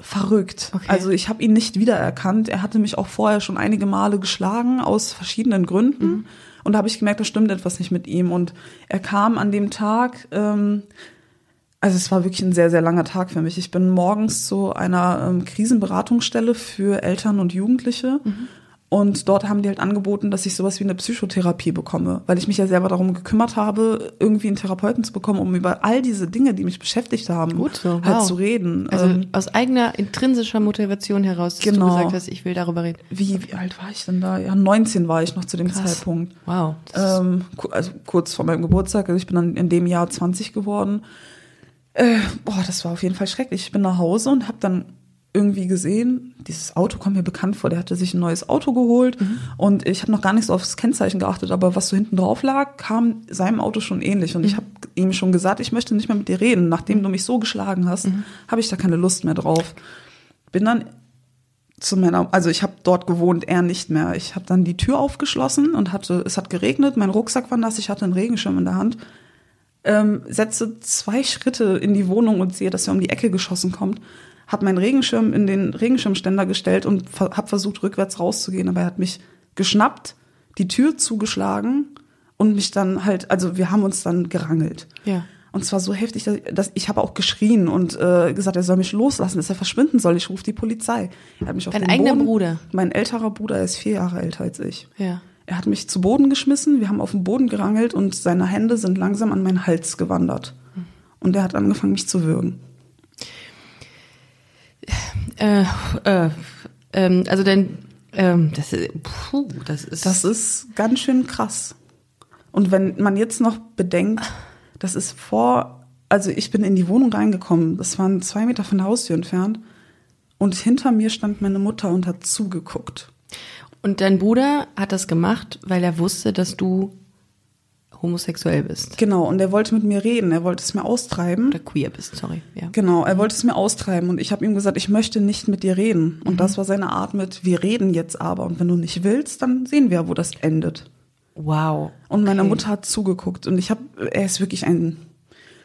B: verrückt. Okay. Also ich habe ihn nicht wiedererkannt. Er hatte mich auch vorher schon einige Male geschlagen aus verschiedenen Gründen. Mhm. Und da habe ich gemerkt, da stimmt etwas nicht mit ihm. Und er kam an dem Tag, ähm, also es war wirklich ein sehr, sehr langer Tag für mich. Ich bin morgens zu einer ähm, Krisenberatungsstelle für Eltern und Jugendliche. Mhm. Und dort haben die halt angeboten, dass ich sowas wie eine Psychotherapie bekomme, weil ich mich ja selber darum gekümmert habe, irgendwie einen Therapeuten zu bekommen, um über all diese Dinge, die mich beschäftigt haben,
A: Gut so,
B: halt
A: wow.
B: zu reden.
A: Also
B: Ähm,
A: aus eigener intrinsischer Motivation heraus, dass
B: Genau.
A: du gesagt hast, ich will darüber reden.
B: wie, wie alt war ich denn da? Ja, 19 war ich noch zu dem
A: Krass.
B: Zeitpunkt.
A: Wow.
B: Ähm, also kurz vor meinem Geburtstag, also ich bin dann in dem Jahr 20 geworden. Äh, boah, das war auf jeden Fall schrecklich. Ich bin nach Hause und habe dann irgendwie gesehen, dieses Auto kommt mir bekannt vor, der hatte sich ein neues Auto geholt. Und ich habe noch gar nicht so aufs Kennzeichen geachtet, aber was so hinten drauf lag, kam seinem Auto schon ähnlich. Und ich habe ihm schon gesagt, ich möchte nicht mehr mit dir reden, nachdem du mich so geschlagen hast, habe ich da keine Lust mehr drauf. Bin dann zu meiner, also ich habe dort gewohnt, er nicht mehr. Ich habe dann die Tür aufgeschlossen und hatte, es hat geregnet, mein Rucksack war nass, ich hatte einen Regenschirm in der Hand. Ähm, setze zwei Schritte in die Wohnung und sehe, dass er um die Ecke geschossen kommt. Habe meinen Regenschirm in den Regenschirmständer gestellt und ver habe versucht, rückwärts rauszugehen, aber er hat mich geschnappt, die Tür zugeschlagen und mich dann halt, also wir haben uns dann gerangelt.
A: Ja.
B: Und zwar so heftig, dass, dass ich habe auch geschrien und äh, gesagt, er soll mich loslassen, dass er verschwinden soll. Ich rufe die Polizei. Er hat mich auf
A: Dein
B: den
A: eigener
B: Boden,
A: Bruder?
B: Mein älterer Bruder ist vier Jahre älter als ich.
A: Ja.
B: Er hat mich zu Boden geschmissen, wir haben auf den Boden gerangelt und seine Hände sind langsam an meinen Hals gewandert. Und er hat angefangen, mich zu würgen.
A: Äh, äh, ähm, also denn, ähm, das ist, puh, das ist,
B: Das ist ganz schön krass. Und wenn man jetzt noch bedenkt, das ist vor, also ich bin in die Wohnung reingekommen, das waren zwei Meter von der Haustür entfernt. Und hinter mir stand meine Mutter und hat zugeguckt.
A: und dein Bruder hat das gemacht, weil er wusste, dass du homosexuell bist.
B: Genau, und er wollte mit mir reden, er wollte es mir austreiben.
A: Oder queer bist, sorry. Ja.
B: Genau, er wollte es mir austreiben und ich habe ihm gesagt, ich möchte nicht mit dir reden. Und
A: Mhm.
B: das war seine Art mit, wir reden jetzt aber. Und wenn du nicht willst, dann sehen wir, wo das endet.
A: Wow.
B: Und meine. Mutter hat zugeguckt und ich habe, er ist wirklich ein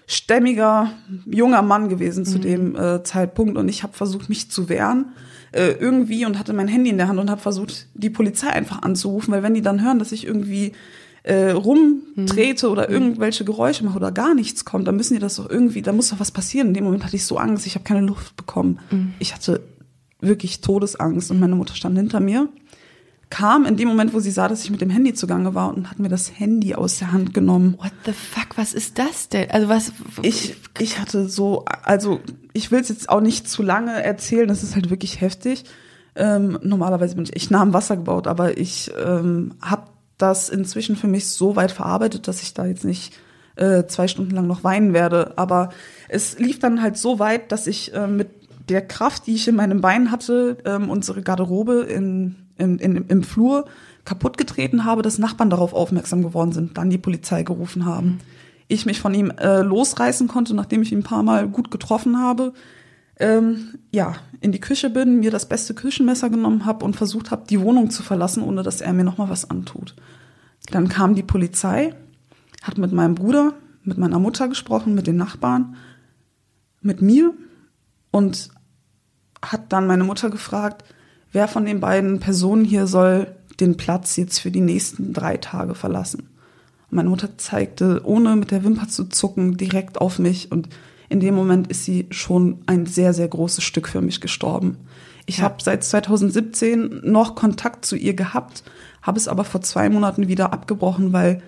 B: stämmiger junger Mann gewesen
A: Mhm.
B: zu dem äh, Zeitpunkt und ich habe versucht, mich zu wehren äh, irgendwie und hatte mein Handy in der Hand und habe versucht, die Polizei einfach anzurufen, weil wenn die dann hören, dass ich irgendwie äh, rumtrete
A: Mhm.
B: oder irgendwelche Geräusche mache oder gar nichts kommt, dann müssen die das doch irgendwie, da muss doch was passieren. In dem Moment hatte ich so Angst, ich habe keine Luft bekommen.
A: Mhm.
B: Ich hatte wirklich Todesangst und meine Mutter stand hinter mir kam in dem Moment, wo sie sah, dass ich mit dem Handy zugange war und hat mir das Handy aus der Hand genommen.
A: What the fuck, was ist das denn? Also was,
B: Ich, ich hatte so, also ich will es jetzt auch nicht zu lange erzählen, das ist halt wirklich heftig. Ähm, normalerweise bin ich echt nah am Wasser gebaut, aber ich ähm, habe das inzwischen für mich so weit verarbeitet, dass ich da jetzt nicht äh, zwei Stunden lang noch weinen werde. Aber es lief dann halt so weit, dass ich äh, mit der Kraft, die ich in meinem Bein hatte, ähm, unsere Garderobe in, in, in, im Flur kaputt getreten habe, dass Nachbarn darauf aufmerksam geworden sind, dann die Polizei gerufen haben. Ich mich von ihm äh, losreißen konnte, nachdem ich ihn ein paar Mal gut getroffen habe. Ähm, ja, in die Küche bin, mir das beste Küchenmesser genommen habe und versucht habe, die Wohnung zu verlassen, ohne dass er mir nochmal was antut. Dann kam die Polizei, hat mit meinem Bruder, mit meiner Mutter gesprochen, mit den Nachbarn, mit mir und hat dann meine Mutter gefragt, wer von den beiden Personen hier soll den Platz jetzt für die nächsten drei Tage verlassen. Meine Mutter zeigte, ohne mit der Wimper zu zucken, direkt auf mich und in dem Moment ist sie schon ein sehr, sehr großes Stück für mich gestorben. Ich
A: Ja.
B: habe seit 2017 noch Kontakt zu ihr gehabt, habe es aber vor zwei Monaten wieder abgebrochen, weil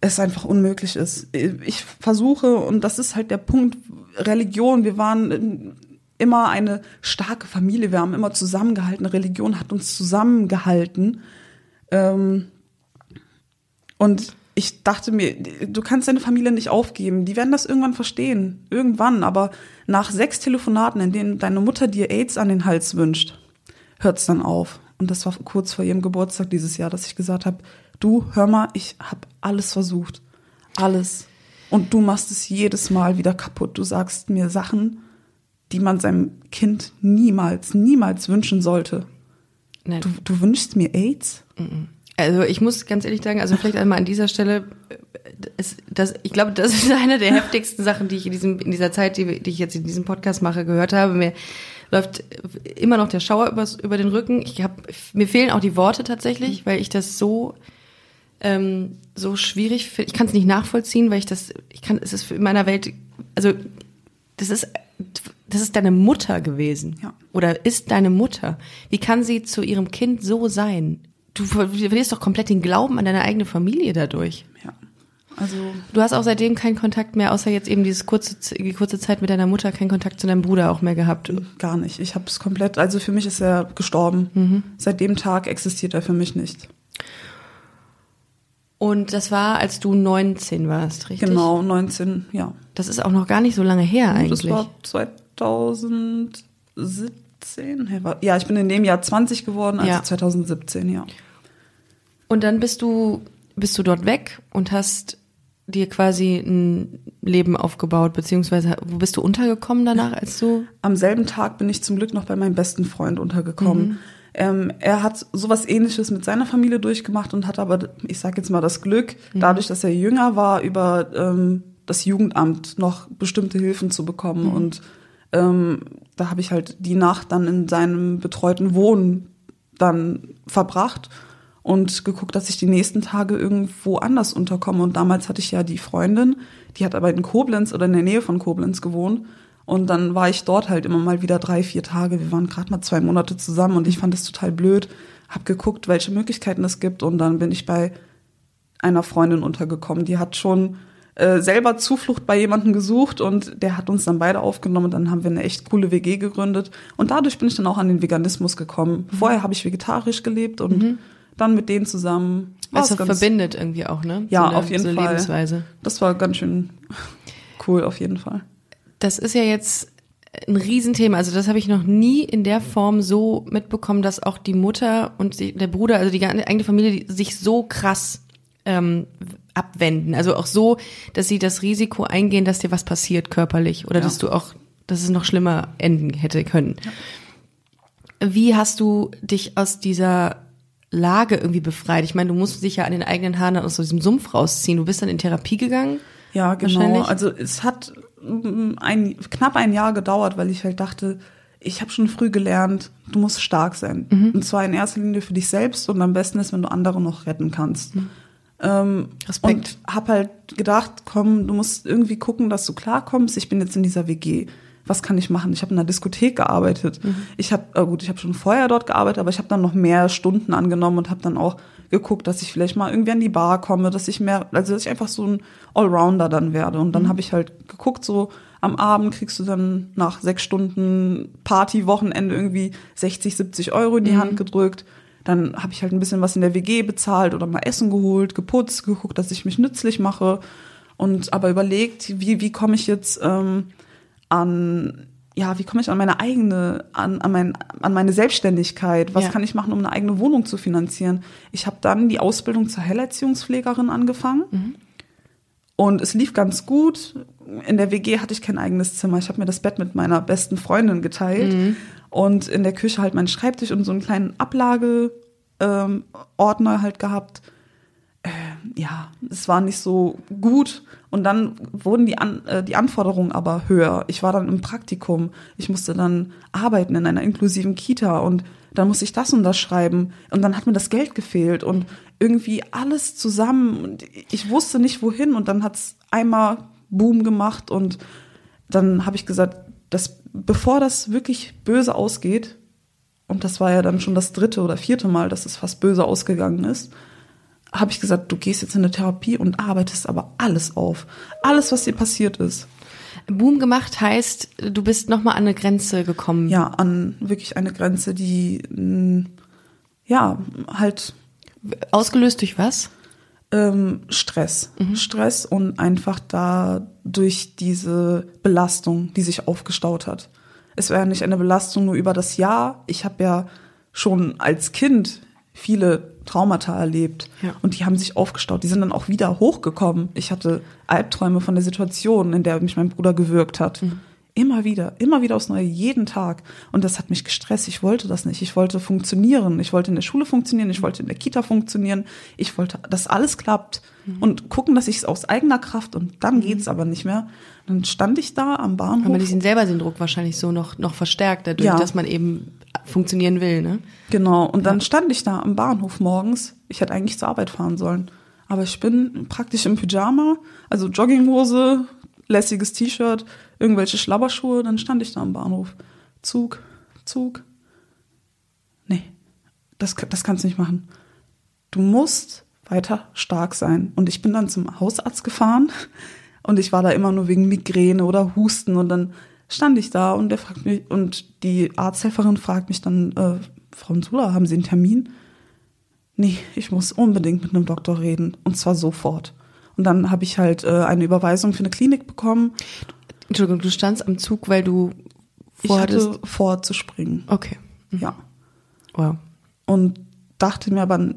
B: es einfach unmöglich ist. Ich versuche, und das ist halt der Punkt, Religion, wir waren immer eine starke Familie, wir haben immer zusammengehalten, Religion hat uns zusammengehalten. Ähm, und ich dachte mir, du kannst deine Familie nicht aufgeben, die werden das irgendwann verstehen, irgendwann, aber nach sechs Telefonaten, in denen deine Mutter dir AIDS an den Hals wünscht, hört's dann auf. Und das war kurz vor ihrem Geburtstag dieses Jahr, dass ich gesagt habe, du, hör mal, ich habe alles versucht. Alles. Und du machst es jedes Mal wieder kaputt. Du sagst mir Sachen, die man seinem Kind niemals, niemals wünschen sollte.
A: Nein.
B: Du, du wünschst mir AIDS?
A: Also ich muss ganz ehrlich sagen, also vielleicht einmal an dieser Stelle, äh, ist das, ich glaube, das ist eine der heftigsten Sachen, die ich in, diesem, in dieser Zeit, die, die ich jetzt in diesem Podcast mache, gehört habe. Mir läuft immer noch der Schauer übers, über den Rücken. Ich hab, mir fehlen auch die Worte tatsächlich, weil ich das so ähm, so schwierig finde. Ich kann es nicht nachvollziehen, weil ich das, ich kann, es ist in meiner Welt, also das ist das ist deine Mutter gewesen.
B: Ja.
A: Oder ist deine Mutter. Wie kann sie zu ihrem Kind so sein? Du ver- verlierst doch komplett den Glauben an deine eigene Familie dadurch.
B: Ja. Also
A: Du hast auch seitdem keinen Kontakt mehr, außer jetzt eben dieses kurze, die kurze Zeit mit deiner Mutter, keinen Kontakt zu deinem Bruder auch mehr gehabt.
B: gar nicht. Ich habe es komplett, also für mich ist er gestorben.
A: Mhm.
B: Seit dem Tag existiert er für mich nicht.
A: Und das war, als du 19 warst, richtig?
B: Genau, 19, ja.
A: Das ist auch noch gar nicht so lange her eigentlich.
B: Das war 2017. Hey, war- Ja, ich bin in dem Jahr 20 geworden, also
A: Ja.
B: 2017, ja.
A: Und dann bist du, bist du dort weg und hast dir quasi ein Leben aufgebaut, beziehungsweise wo bist du untergekommen danach, als du?
B: Am selben Tag bin ich zum Glück noch bei meinem besten Freund untergekommen. Ähm, er hat sowas ähnliches mit seiner Familie durchgemacht und hat aber, ich sage jetzt mal, das Glück, dadurch, dass er jünger war, über ähm, das Jugendamt noch bestimmte Hilfen zu bekommen. Und ähm, da habe ich halt die Nacht dann in seinem betreuten Wohnen dann verbracht und geguckt, dass ich die nächsten Tage irgendwo anders unterkomme. Und damals hatte ich ja die Freundin, die hat aber in Koblenz oder in der Nähe von Koblenz gewohnt. Und dann war ich dort halt immer mal wieder drei, vier Tage. Wir waren gerade mal zwei Monate zusammen und ich fand das total blöd. Hab geguckt, welche Möglichkeiten es gibt und dann bin ich bei einer Freundin untergekommen. Die hat schon äh, selber Zuflucht bei jemandem gesucht und der hat uns dann beide aufgenommen und dann haben wir eine echt coole WG gegründet. Und dadurch bin ich dann auch an den Veganismus gekommen. Vorher habe ich vegetarisch gelebt und dann mit denen zusammen.
A: also verbindet irgendwie auch, ne?
B: Ja,
A: so eine,
B: auf jeden
A: so
B: Fall.
A: Lebensweise.
B: Das war ganz schön cool, auf jeden Fall.
A: Das ist ja jetzt ein Riesenthema. Also das habe ich noch nie in der Form so mitbekommen, dass auch die Mutter und die, der Bruder, also die eigene Familie, die sich so krass ähm, abwenden. Also auch so, dass sie das Risiko eingehen, dass dir was passiert körperlich oder
B: Ja.
A: dass du auch, dass es noch schlimmer enden hätte können. Wie hast du dich aus dieser Lage irgendwie befreit? Ich meine, du musst dich ja an den eigenen Haaren aus diesem Sumpf rausziehen. Du bist dann in Therapie gegangen.
B: Ja, genau. Also es hat mm, ein, knapp ein Jahr gedauert, weil ich halt dachte, ich habe schon früh gelernt, du musst stark sein.
A: Mhm.
B: Und zwar in erster Linie für dich selbst und am besten ist, wenn du andere noch retten kannst. Ähm,
A: Mhm. Respekt.
B: Und hab halt gedacht, komm, du musst irgendwie gucken, dass du klarkommst. Ich bin jetzt in dieser WG. Was kann ich machen? Ich habe in einer Diskothek gearbeitet.
A: Mhm.
B: Ich habe, äh gut, ich habe schon vorher dort gearbeitet, aber ich habe dann noch mehr Stunden angenommen und habe dann auch geguckt, dass ich vielleicht mal irgendwie an die Bar komme, dass ich mehr, also dass ich einfach so ein Allrounder dann werde. Und dann
A: Mhm.
B: habe ich halt geguckt, so am Abend kriegst du dann nach sechs Stunden Party-Wochenende irgendwie 60, 70 Euro in die Hand gedrückt. Dann habe ich halt ein bisschen was in der WG bezahlt oder mal Essen geholt, geputzt, geguckt, dass ich mich nützlich mache. Und aber überlegt, wie, wie komme ich jetzt ähm, an, ja, wie komme ich an meine eigene, an, an, mein, an meine Selbstständigkeit? Was
A: Ja.
B: kann ich machen, um eine eigene Wohnung zu finanzieren? Ich habe dann die Ausbildung zur Heilerziehungspflegerin angefangen. Und es lief ganz gut. In der WG hatte ich kein eigenes Zimmer. Ich habe mir das Bett mit meiner besten Freundin geteilt. Und in der Küche halt meinen Schreibtisch und so einen kleinen Ablageordner ähm, halt gehabt. Äh, ja, es war nicht so gut. Und dann wurden die, An äh, die Anforderungen aber höher. Ich war dann im Praktikum. Ich musste dann arbeiten in einer inklusiven Kita und dann musste ich das und das schreiben. Und dann hat mir das Geld gefehlt und irgendwie alles zusammen. Und ich wusste nicht wohin. Und dann hat's einmal Boom gemacht und dann habe ich gesagt, dass bevor das wirklich böse ausgeht, und das war ja dann schon das dritte oder vierte Mal, dass es fast böse ausgegangen ist, habe ich gesagt, du gehst jetzt in eine Therapie und arbeitest aber alles auf. Alles, was dir passiert ist.
A: Boom gemacht heißt, du bist nochmal an eine Grenze gekommen.
B: Ja, an wirklich eine Grenze, die, mh, ja, halt
A: Ausgelöst durch was?
B: ähm, Stress. Stress und einfach da durch diese Belastung, die sich aufgestaut hat. Es war ja nicht eine Belastung nur über das Jahr. Ich habe ja schon als Kind viele Traumata erlebt
A: Ja.
B: und die haben sich aufgestaut. Die sind dann auch wieder hochgekommen. Ich hatte Albträume von der Situation, in der mich mein Bruder gewürgt hat. Immer wieder, immer wieder aufs Neue, jeden Tag. Und das hat mich gestresst. Ich wollte das nicht. Ich wollte funktionieren. Ich wollte in der Schule funktionieren. Ich wollte in der Kita funktionieren. Ich wollte, dass alles klappt. Und gucken, dass ich es aus eigener Kraft und dann geht's aber nicht mehr. Dann stand ich da am Bahnhof.
A: diesen selber den Druck wahrscheinlich so noch, noch verstärkt, dadurch,
B: Ja.
A: dass man eben funktionieren will, ne?
B: Genau. Und dann stand ich da am Bahnhof morgens. Ich hätte eigentlich zur Arbeit fahren sollen. Aber ich bin praktisch im Pyjama, also Jogginghose, lässiges T-Shirt, irgendwelche Schlabberschuhe, dann stand ich da am Bahnhof. Zug, Zug. Nee, das, das kannst du nicht machen. Du musst weiter stark sein. Und ich bin dann zum Hausarzt gefahren und ich war da immer nur wegen Migräne oder Husten und dann stand ich da und der fragt mich, und die Arzthelferin fragt mich dann, äh, Frau Nsula, haben Sie einen Termin? Nee, ich muss unbedingt mit einem Doktor reden und zwar sofort. Und dann habe ich halt äh, eine Überweisung für eine Klinik bekommen.
A: Entschuldigung, du standst am Zug, weil du
B: Ich
A: vorhattest.
B: hatte vor zu springen.
A: Okay.
B: Ja.
A: Wow.
B: Und dachte mir aber,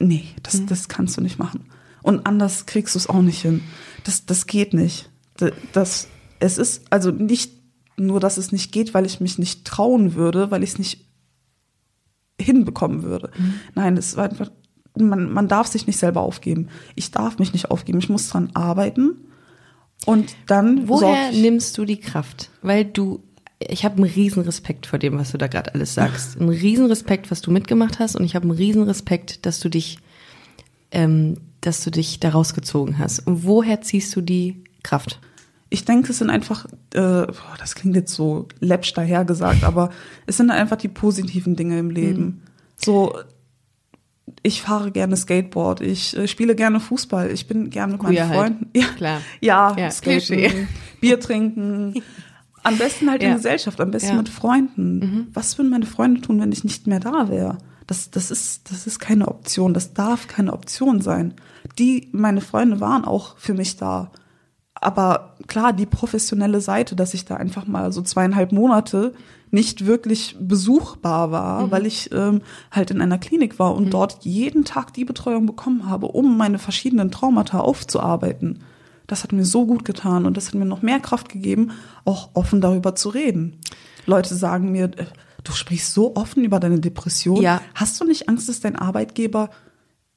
B: nee, das, das kannst du nicht machen. Und anders kriegst du es auch nicht hin. Das, das geht nicht. Das, das, es ist also nicht nur, dass es nicht geht, weil ich mich nicht trauen würde, weil ich es nicht hinbekommen würde. Nein, es war einfach, man, man darf sich nicht selber aufgeben. Ich darf mich nicht aufgeben. Ich muss dran arbeiten. Und dann
A: Woher nimmst du die Kraft? Weil du, ich habe einen riesen Respekt vor dem, was du da gerade alles sagst. Einen riesen Respekt, was du mitgemacht hast, und ich habe einen riesen Respekt, dass du dich, ähm, dass du dich da rausgezogen hast. Und woher ziehst du die Kraft?
B: Ich denke, es sind einfach, äh, das klingt jetzt so läppsch dahergesagt, aber es sind einfach die positiven Dinge im Leben. So, ich fahre gerne Skateboard, ich äh, spiele gerne Fußball, ich bin gerne mit meinen
A: Queer halt.
B: Freunden. Ja,
A: Klar.
B: Ja,
A: Ja,
B: skaten,
A: Klischee.
B: Bier trinken. Am besten halt
A: Ja.
B: in Gesellschaft, am besten
A: Ja. Mhm.
B: mit Freunden. Was würden meine Freunde tun, wenn ich nicht mehr da wäre? Das, das, ist, das ist keine Option, das darf keine Option sein. Die, meine Freunde waren auch für mich da. Aber klar, die professionelle Seite, dass ich da einfach mal so zweieinhalb Monate nicht wirklich besuchbar war, weil ich ähm, halt in einer Klinik war und dort jeden Tag die Betreuung bekommen habe, um meine verschiedenen Traumata aufzuarbeiten. Das hat mir so gut getan und das hat mir noch mehr Kraft gegeben, auch offen darüber zu reden. Leute sagen mir, äh, du sprichst so offen über deine Depression.
A: Ja.
B: Hast du nicht Angst, dass dein Arbeitgeber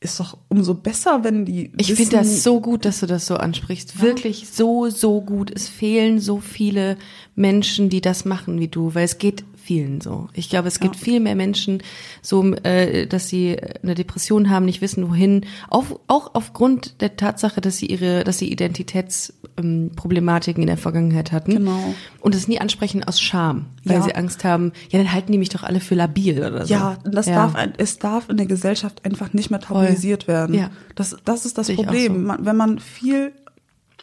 B: ist doch umso besser, wenn die
A: Ich finde das so gut, dass du das so ansprichst. Wirklich so, so gut. Es fehlen so viele Menschen, die das machen wie du, weil es geht vielen so. Ich glaube, es gibt viel mehr Menschen, so, äh, dass sie eine Depression haben, nicht wissen wohin. Auf, auch aufgrund der Tatsache, dass sie ihre, dass sie Identitätsproblematiken in der Vergangenheit hatten.
B: Genau.
A: Und es nie ansprechen aus Scham, weil
B: Ja.
A: sie Angst haben, ja, dann halten die mich doch alle für labil oder so.
B: Ja, das
A: Ja.
B: darf es darf in der Gesellschaft einfach nicht mehr tabuisiert werden.
A: Ja.
B: Das, das ist das
A: Sehe auch
B: Problem.
A: so.
B: Wenn man viel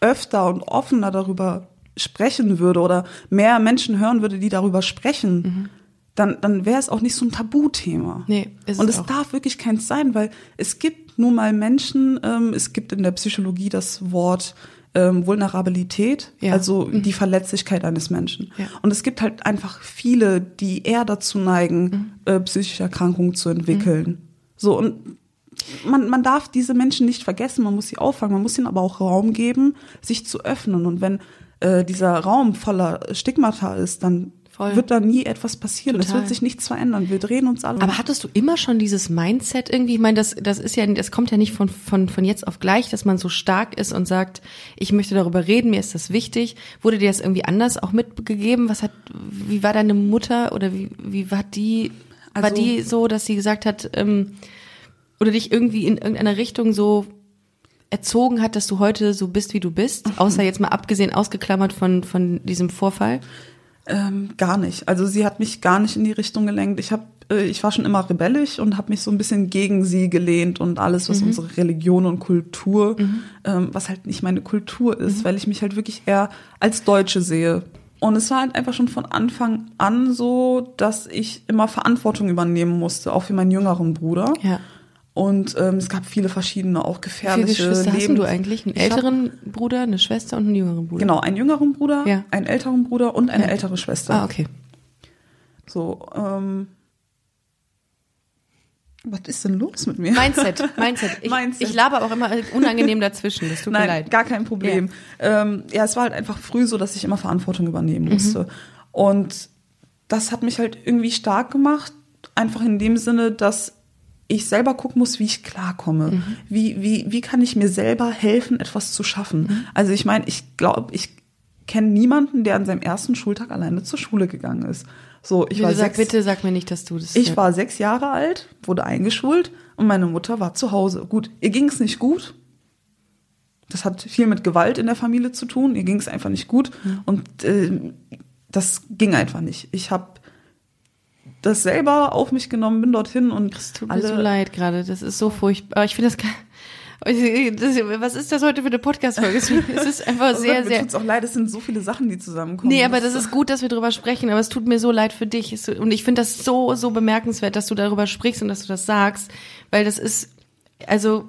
B: öfter und offener darüber sprechen würde oder mehr Menschen hören würde, die darüber sprechen, dann, dann wäre es auch nicht so ein Tabuthema.
A: Mhm. Nee, ist
B: und
A: es
B: es darf wirklich keins sein, weil es gibt nun mal Menschen, ähm, es gibt in der Psychologie das Wort ähm, Vulnerabilität,
A: Ja. Mhm.
B: also die Verletzlichkeit eines Menschen.
A: Ja.
B: Und es gibt halt einfach viele, die eher dazu neigen,
A: Mhm.
B: äh, psychische Erkrankungen zu entwickeln. So, und man, man darf diese Menschen nicht vergessen, man muss sie auffangen, man muss ihnen aber auch Raum geben, sich zu öffnen. Und wenn äh, dieser Raum voller Stigmata ist, dann
A: Voll.
B: wird da nie etwas passieren. Es wird sich nichts verändern. Wir drehen uns alle.
A: Aber hattest du immer schon dieses Mindset irgendwie? Ich meine, das, das ist ja, das kommt ja nicht von, von, von jetzt auf gleich, dass man so stark ist und sagt, ich möchte darüber reden, mir ist das wichtig. Wurde dir das irgendwie anders auch mitgegeben? Was hat, wie war deine Mutter oder wie, wie war die, war
B: Also-
A: die so, dass sie gesagt hat, ähm, oder dich irgendwie in irgendeiner Richtung so erzogen hat, dass du heute so bist, wie du bist? Außer jetzt mal abgesehen, ausgeklammert von, von diesem Vorfall?
B: Ähm, gar nicht. Also sie hat mich gar nicht in die Richtung gelenkt. Ich habe, äh, ich war schon immer rebellisch und habe mich so ein bisschen gegen sie gelehnt und alles, was unsere Religion und Kultur, ähm, was halt nicht meine Kultur ist, weil ich mich halt wirklich eher als Deutsche sehe. Und es war halt einfach schon von Anfang an so, dass ich immer Verantwortung übernehmen musste, auch für meinen jüngeren Bruder.
A: Ja.
B: Und ähm, es gab viele verschiedene, auch
A: Wie viele
B: gefährliche
A: Geschwister hast
B: Lebens-
A: du eigentlich? Einen
B: Ich hab-
A: älteren Bruder, eine Schwester und einen jüngeren Bruder?
B: Genau, einen jüngeren Bruder,
A: Ja.
B: einen älteren Bruder und eine
A: Ja.
B: ältere Schwester.
A: Ah, okay.
B: So, ähm. Was ist denn los mit mir?
A: Mindset, Mindset. Ich,
B: Mindset.
A: ich laber auch immer unangenehm dazwischen. Das tut mir
B: Nein,
A: leid.
B: gar kein Problem. Ja. Ähm, ja, es war halt einfach früh so, dass ich immer Verantwortung übernehmen musste. Und das hat mich halt irgendwie stark gemacht, einfach in dem Sinne, dass ich selber gucken muss, wie ich klarkomme. Wie, wie, wie kann ich mir selber helfen, etwas zu schaffen? Also ich meine, ich glaube, ich kenne niemanden, der an seinem ersten Schultag alleine zur Schule gegangen ist. So, ich war
A: bitte, sag,
B: sechs,
A: bitte sag mir nicht, dass du das.
B: Ich war sechs Jahre alt, wurde eingeschult und meine Mutter war zu Hause. Gut, ihr ging es nicht gut. Das hat viel mit Gewalt in der Familie zu tun. Ihr ging es einfach nicht gut. Und äh, das ging einfach nicht. Ich habe das selber auf mich genommen, bin dorthin und
A: Es tut mir so leid gerade. Das ist so furchtbar. Ich finde das. Was ist das heute für eine Podcast-Folge? Es ist einfach
B: Also
A: sehr,
B: mir
A: sehr.
B: tut's auch leid, es sind so viele Sachen, die zusammenkommen.
A: Nee, aber das ist gut, dass wir darüber sprechen, aber es tut mir so leid für dich. Und ich finde das so, so bemerkenswert, dass du darüber sprichst und dass du das sagst, weil das ist, also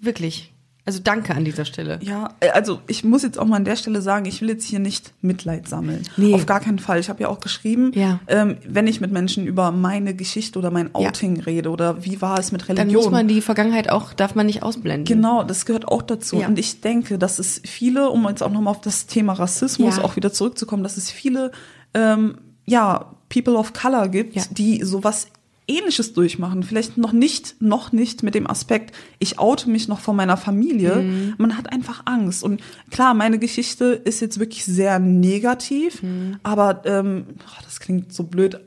A: wirklich, also danke an dieser Stelle.
B: Ja, äh, also ich muss jetzt auch mal an der Stelle sagen, ich will jetzt hier nicht Mitleid sammeln.
A: Nee.
B: Auf gar keinen Fall. Ich habe ja auch geschrieben,
A: Ja.
B: ähm, wenn ich mit Menschen über meine Geschichte oder mein
A: Ja.
B: Outing rede oder wie war es mit
A: Dann
B: Religion.
A: muss man die Vergangenheit auch, darf man nicht ausblenden.
B: Genau, das gehört auch dazu.
A: Ja.
B: Und ich denke, dass es viele, um jetzt auch nochmal auf das Thema Rassismus
A: Ja.
B: auch wieder zurückzukommen, dass es viele, ähm, ja, People of Color gibt,
A: Ja.
B: die sowas Ähnliches durchmachen. Vielleicht noch nicht, noch nicht mit dem Aspekt, ich oute mich noch von meiner Familie.
A: Mhm.
B: Man hat einfach Angst. Und klar, meine Geschichte ist jetzt wirklich sehr negativ,
A: Mhm.
B: aber ähm, oh, das klingt so blöd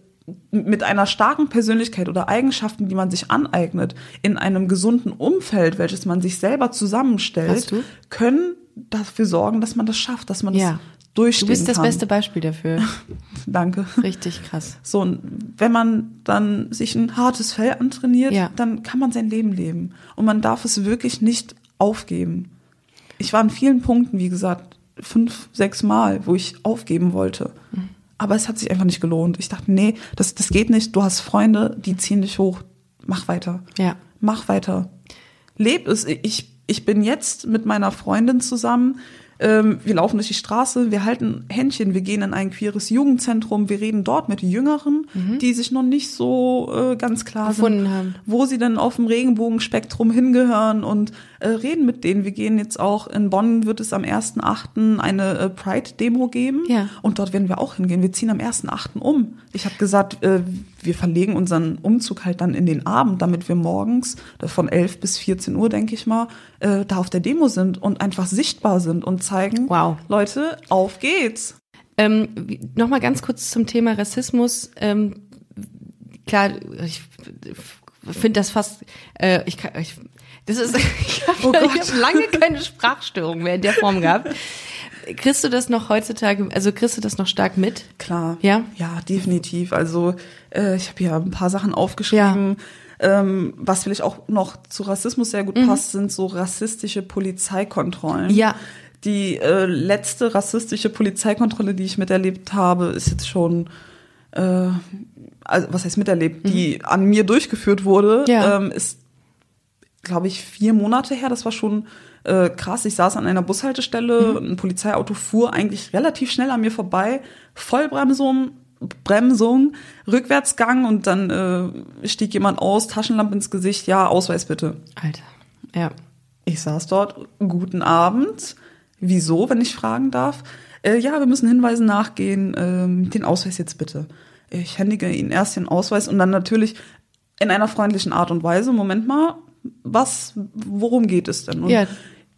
B: mit einer starken Persönlichkeit oder Eigenschaften, die man sich aneignet, in einem gesunden Umfeld, welches man sich selber zusammenstellt, können dafür sorgen, dass man das schafft, dass man
A: Ja.
B: das durchstehen
A: Du bist das
B: kann.
A: beste Beispiel dafür.
B: Danke.
A: Richtig krass.
B: So, und wenn man dann sich ein hartes Fell antrainiert,
A: Ja.
B: dann kann man sein Leben leben. Und man darf es wirklich nicht aufgeben. Ich war an vielen Punkten, wie gesagt, fünf, sechs Mal, wo ich aufgeben wollte.
A: Mhm.
B: Aber es hat sich einfach nicht gelohnt. Ich dachte, nee, das, das geht nicht. Du hast Freunde, die ziehen dich hoch. Mach weiter.
A: Ja.
B: Mach weiter. Leb es. Ich, ich bin jetzt mit meiner Freundin zusammen. Ähm, wir laufen durch die Straße, wir halten Händchen, wir gehen in ein queeres Jugendzentrum, wir reden dort mit Jüngeren, die sich noch nicht so äh, ganz klar
A: Mhm. Gefunden
B: sind,
A: haben.
B: wo sie denn auf dem Regenbogenspektrum hingehören und äh, reden mit denen. Wir gehen jetzt auch in Bonn wird es am 1.8. eine äh, Pride-Demo geben
A: Ja.
B: und dort werden wir auch hingehen. Wir ziehen am 1.8. um. Ich habe gesagt, äh, wir verlegen unseren Umzug halt dann in den Abend, damit wir morgens äh, von 11 bis 14 Uhr, denke ich mal, äh, da auf der Demo sind und einfach sichtbar sind und zeigen,
A: Wow.
B: Leute, auf geht's.
A: Ähm, Nochmal ganz kurz zum Thema Rassismus. Ähm, klar, ich finde das fast, äh, ich kann, ich, das ist, ich habe
B: Oh
A: hab lange keine Sprachstörung mehr in der Form gehabt. Kriegst du das noch heutzutage, also kriegst du das noch stark mit?
B: Klar.
A: Ja?
B: Ja, definitiv. Also äh, ich habe hier ein paar Sachen aufgeschrieben. Ähm, was vielleicht auch noch zu Rassismus sehr gut passt, sind so rassistische Polizeikontrollen.
A: Mhm. Ja.
B: Die äh, letzte rassistische Polizeikontrolle, die ich miterlebt habe, ist jetzt schon, äh, also was heißt miterlebt, die an mir durchgeführt wurde,
A: Mhm. Ja.
B: ähm, ist, glaube ich, vier Monate her. Das war schon äh, krass. Ich saß an einer Bushaltestelle,
A: Mhm.
B: ein Polizeiauto fuhr eigentlich relativ schnell an mir vorbei, Vollbremsung, Bremsung, Rückwärtsgang und dann äh, stieg jemand aus, Taschenlampe ins Gesicht, ja, Ausweis bitte.
A: Alter. Ja.
B: Ich saß dort, guten Abend. Wieso, wenn ich fragen darf? Äh, ja, wir müssen Hinweisen nachgehen, ähm, den Ausweis jetzt bitte. Ich händige Ihnen erst den Ausweis und dann natürlich in einer freundlichen Art und Weise, Moment mal, was, worum geht es denn? Und
A: Ja.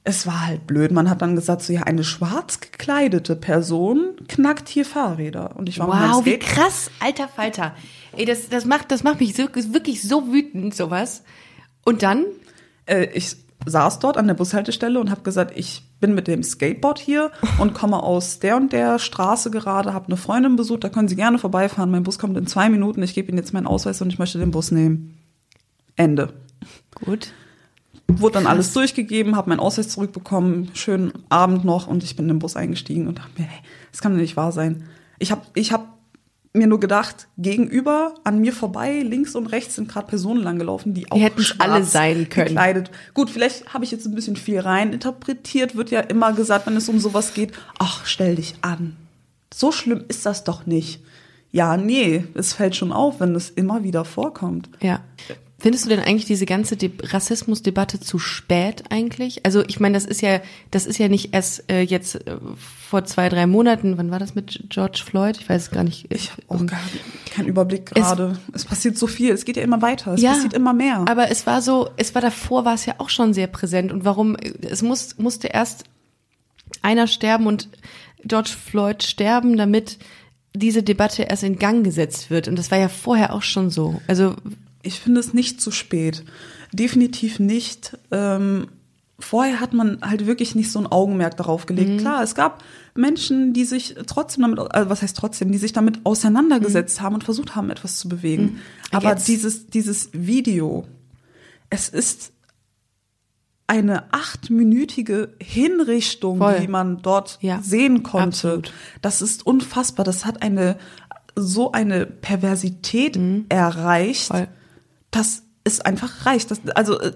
B: Es war halt blöd. Man hat dann gesagt, so ja, eine schwarz gekleidete Person knackt hier Fahrräder. Und ich war
A: Wow, wie krass, alter Falter. Ey, das, das macht, das macht mich so, wirklich so wütend, sowas. Und dann?
B: äh, ich saß dort an der Bushaltestelle und habe gesagt, ich bin mit dem Skateboard hier und komme aus der und der Straße gerade, habe eine Freundin besucht, da können Sie gerne vorbeifahren. Mein Bus kommt in zwei Minuten, ich gebe Ihnen jetzt meinen Ausweis und ich möchte den Bus nehmen. Ende.
A: Gut.
B: Wurde dann alles durchgegeben, habe meinen Ausweis zurückbekommen, schönen Abend noch und ich bin in den Bus eingestiegen und dachte mir, hey, das kann doch nicht wahr sein. Ich habe ich hab mir nur gedacht, gegenüber, an mir vorbei, links und rechts sind gerade Personen langgelaufen, die auch
A: hätten's
B: schwarz
A: alle sein können.
B: gekleidet. Gut, vielleicht habe ich jetzt ein bisschen viel rein interpretiert, wird ja immer gesagt, wenn es um sowas geht, ach, stell dich an. So schlimm ist das doch nicht. Ja, nee, es fällt schon auf, wenn es immer wieder vorkommt.
A: Ja. Findest du denn eigentlich diese ganze De Rassismusdebatte zu spät eigentlich? Also ich meine, das ist ja, das ist ja nicht erst äh, jetzt äh, vor zwei, drei Monaten. Wann war das mit George Floyd? Ich weiß es gar nicht.
B: Ich habe auch
A: Ähm,
B: gar keinen Überblick gerade. Es, passiert so viel, es geht ja immer weiter, es
A: Ja,
B: passiert immer mehr.
A: Aber es war so, es war davor, war es ja auch schon sehr präsent. Und warum, es muss, musste erst einer sterben und George Floyd sterben, damit diese Debatte erst in Gang gesetzt wird. Und das war ja vorher auch schon so. Also
B: ich finde es nicht zu spät. Definitiv nicht. Ähm, vorher hat man halt wirklich nicht so ein Augenmerk darauf gelegt.
A: Mhm.
B: Klar, es gab Menschen, die sich trotzdem damit, also was heißt trotzdem, die sich damit auseinandergesetzt haben und versucht haben, etwas zu bewegen.
A: Mhm.
B: Aber
A: Jetzt-
B: dieses, dieses Video, es ist eine achtminütige Hinrichtung,
A: Voll.
B: die man dort
A: Ja,
B: sehen konnte.
A: absolut.
B: Das ist unfassbar. Das hat eine so eine Perversität erreicht,
A: Mhm. Voll.
B: Dass es einfach reicht. Das, also äh,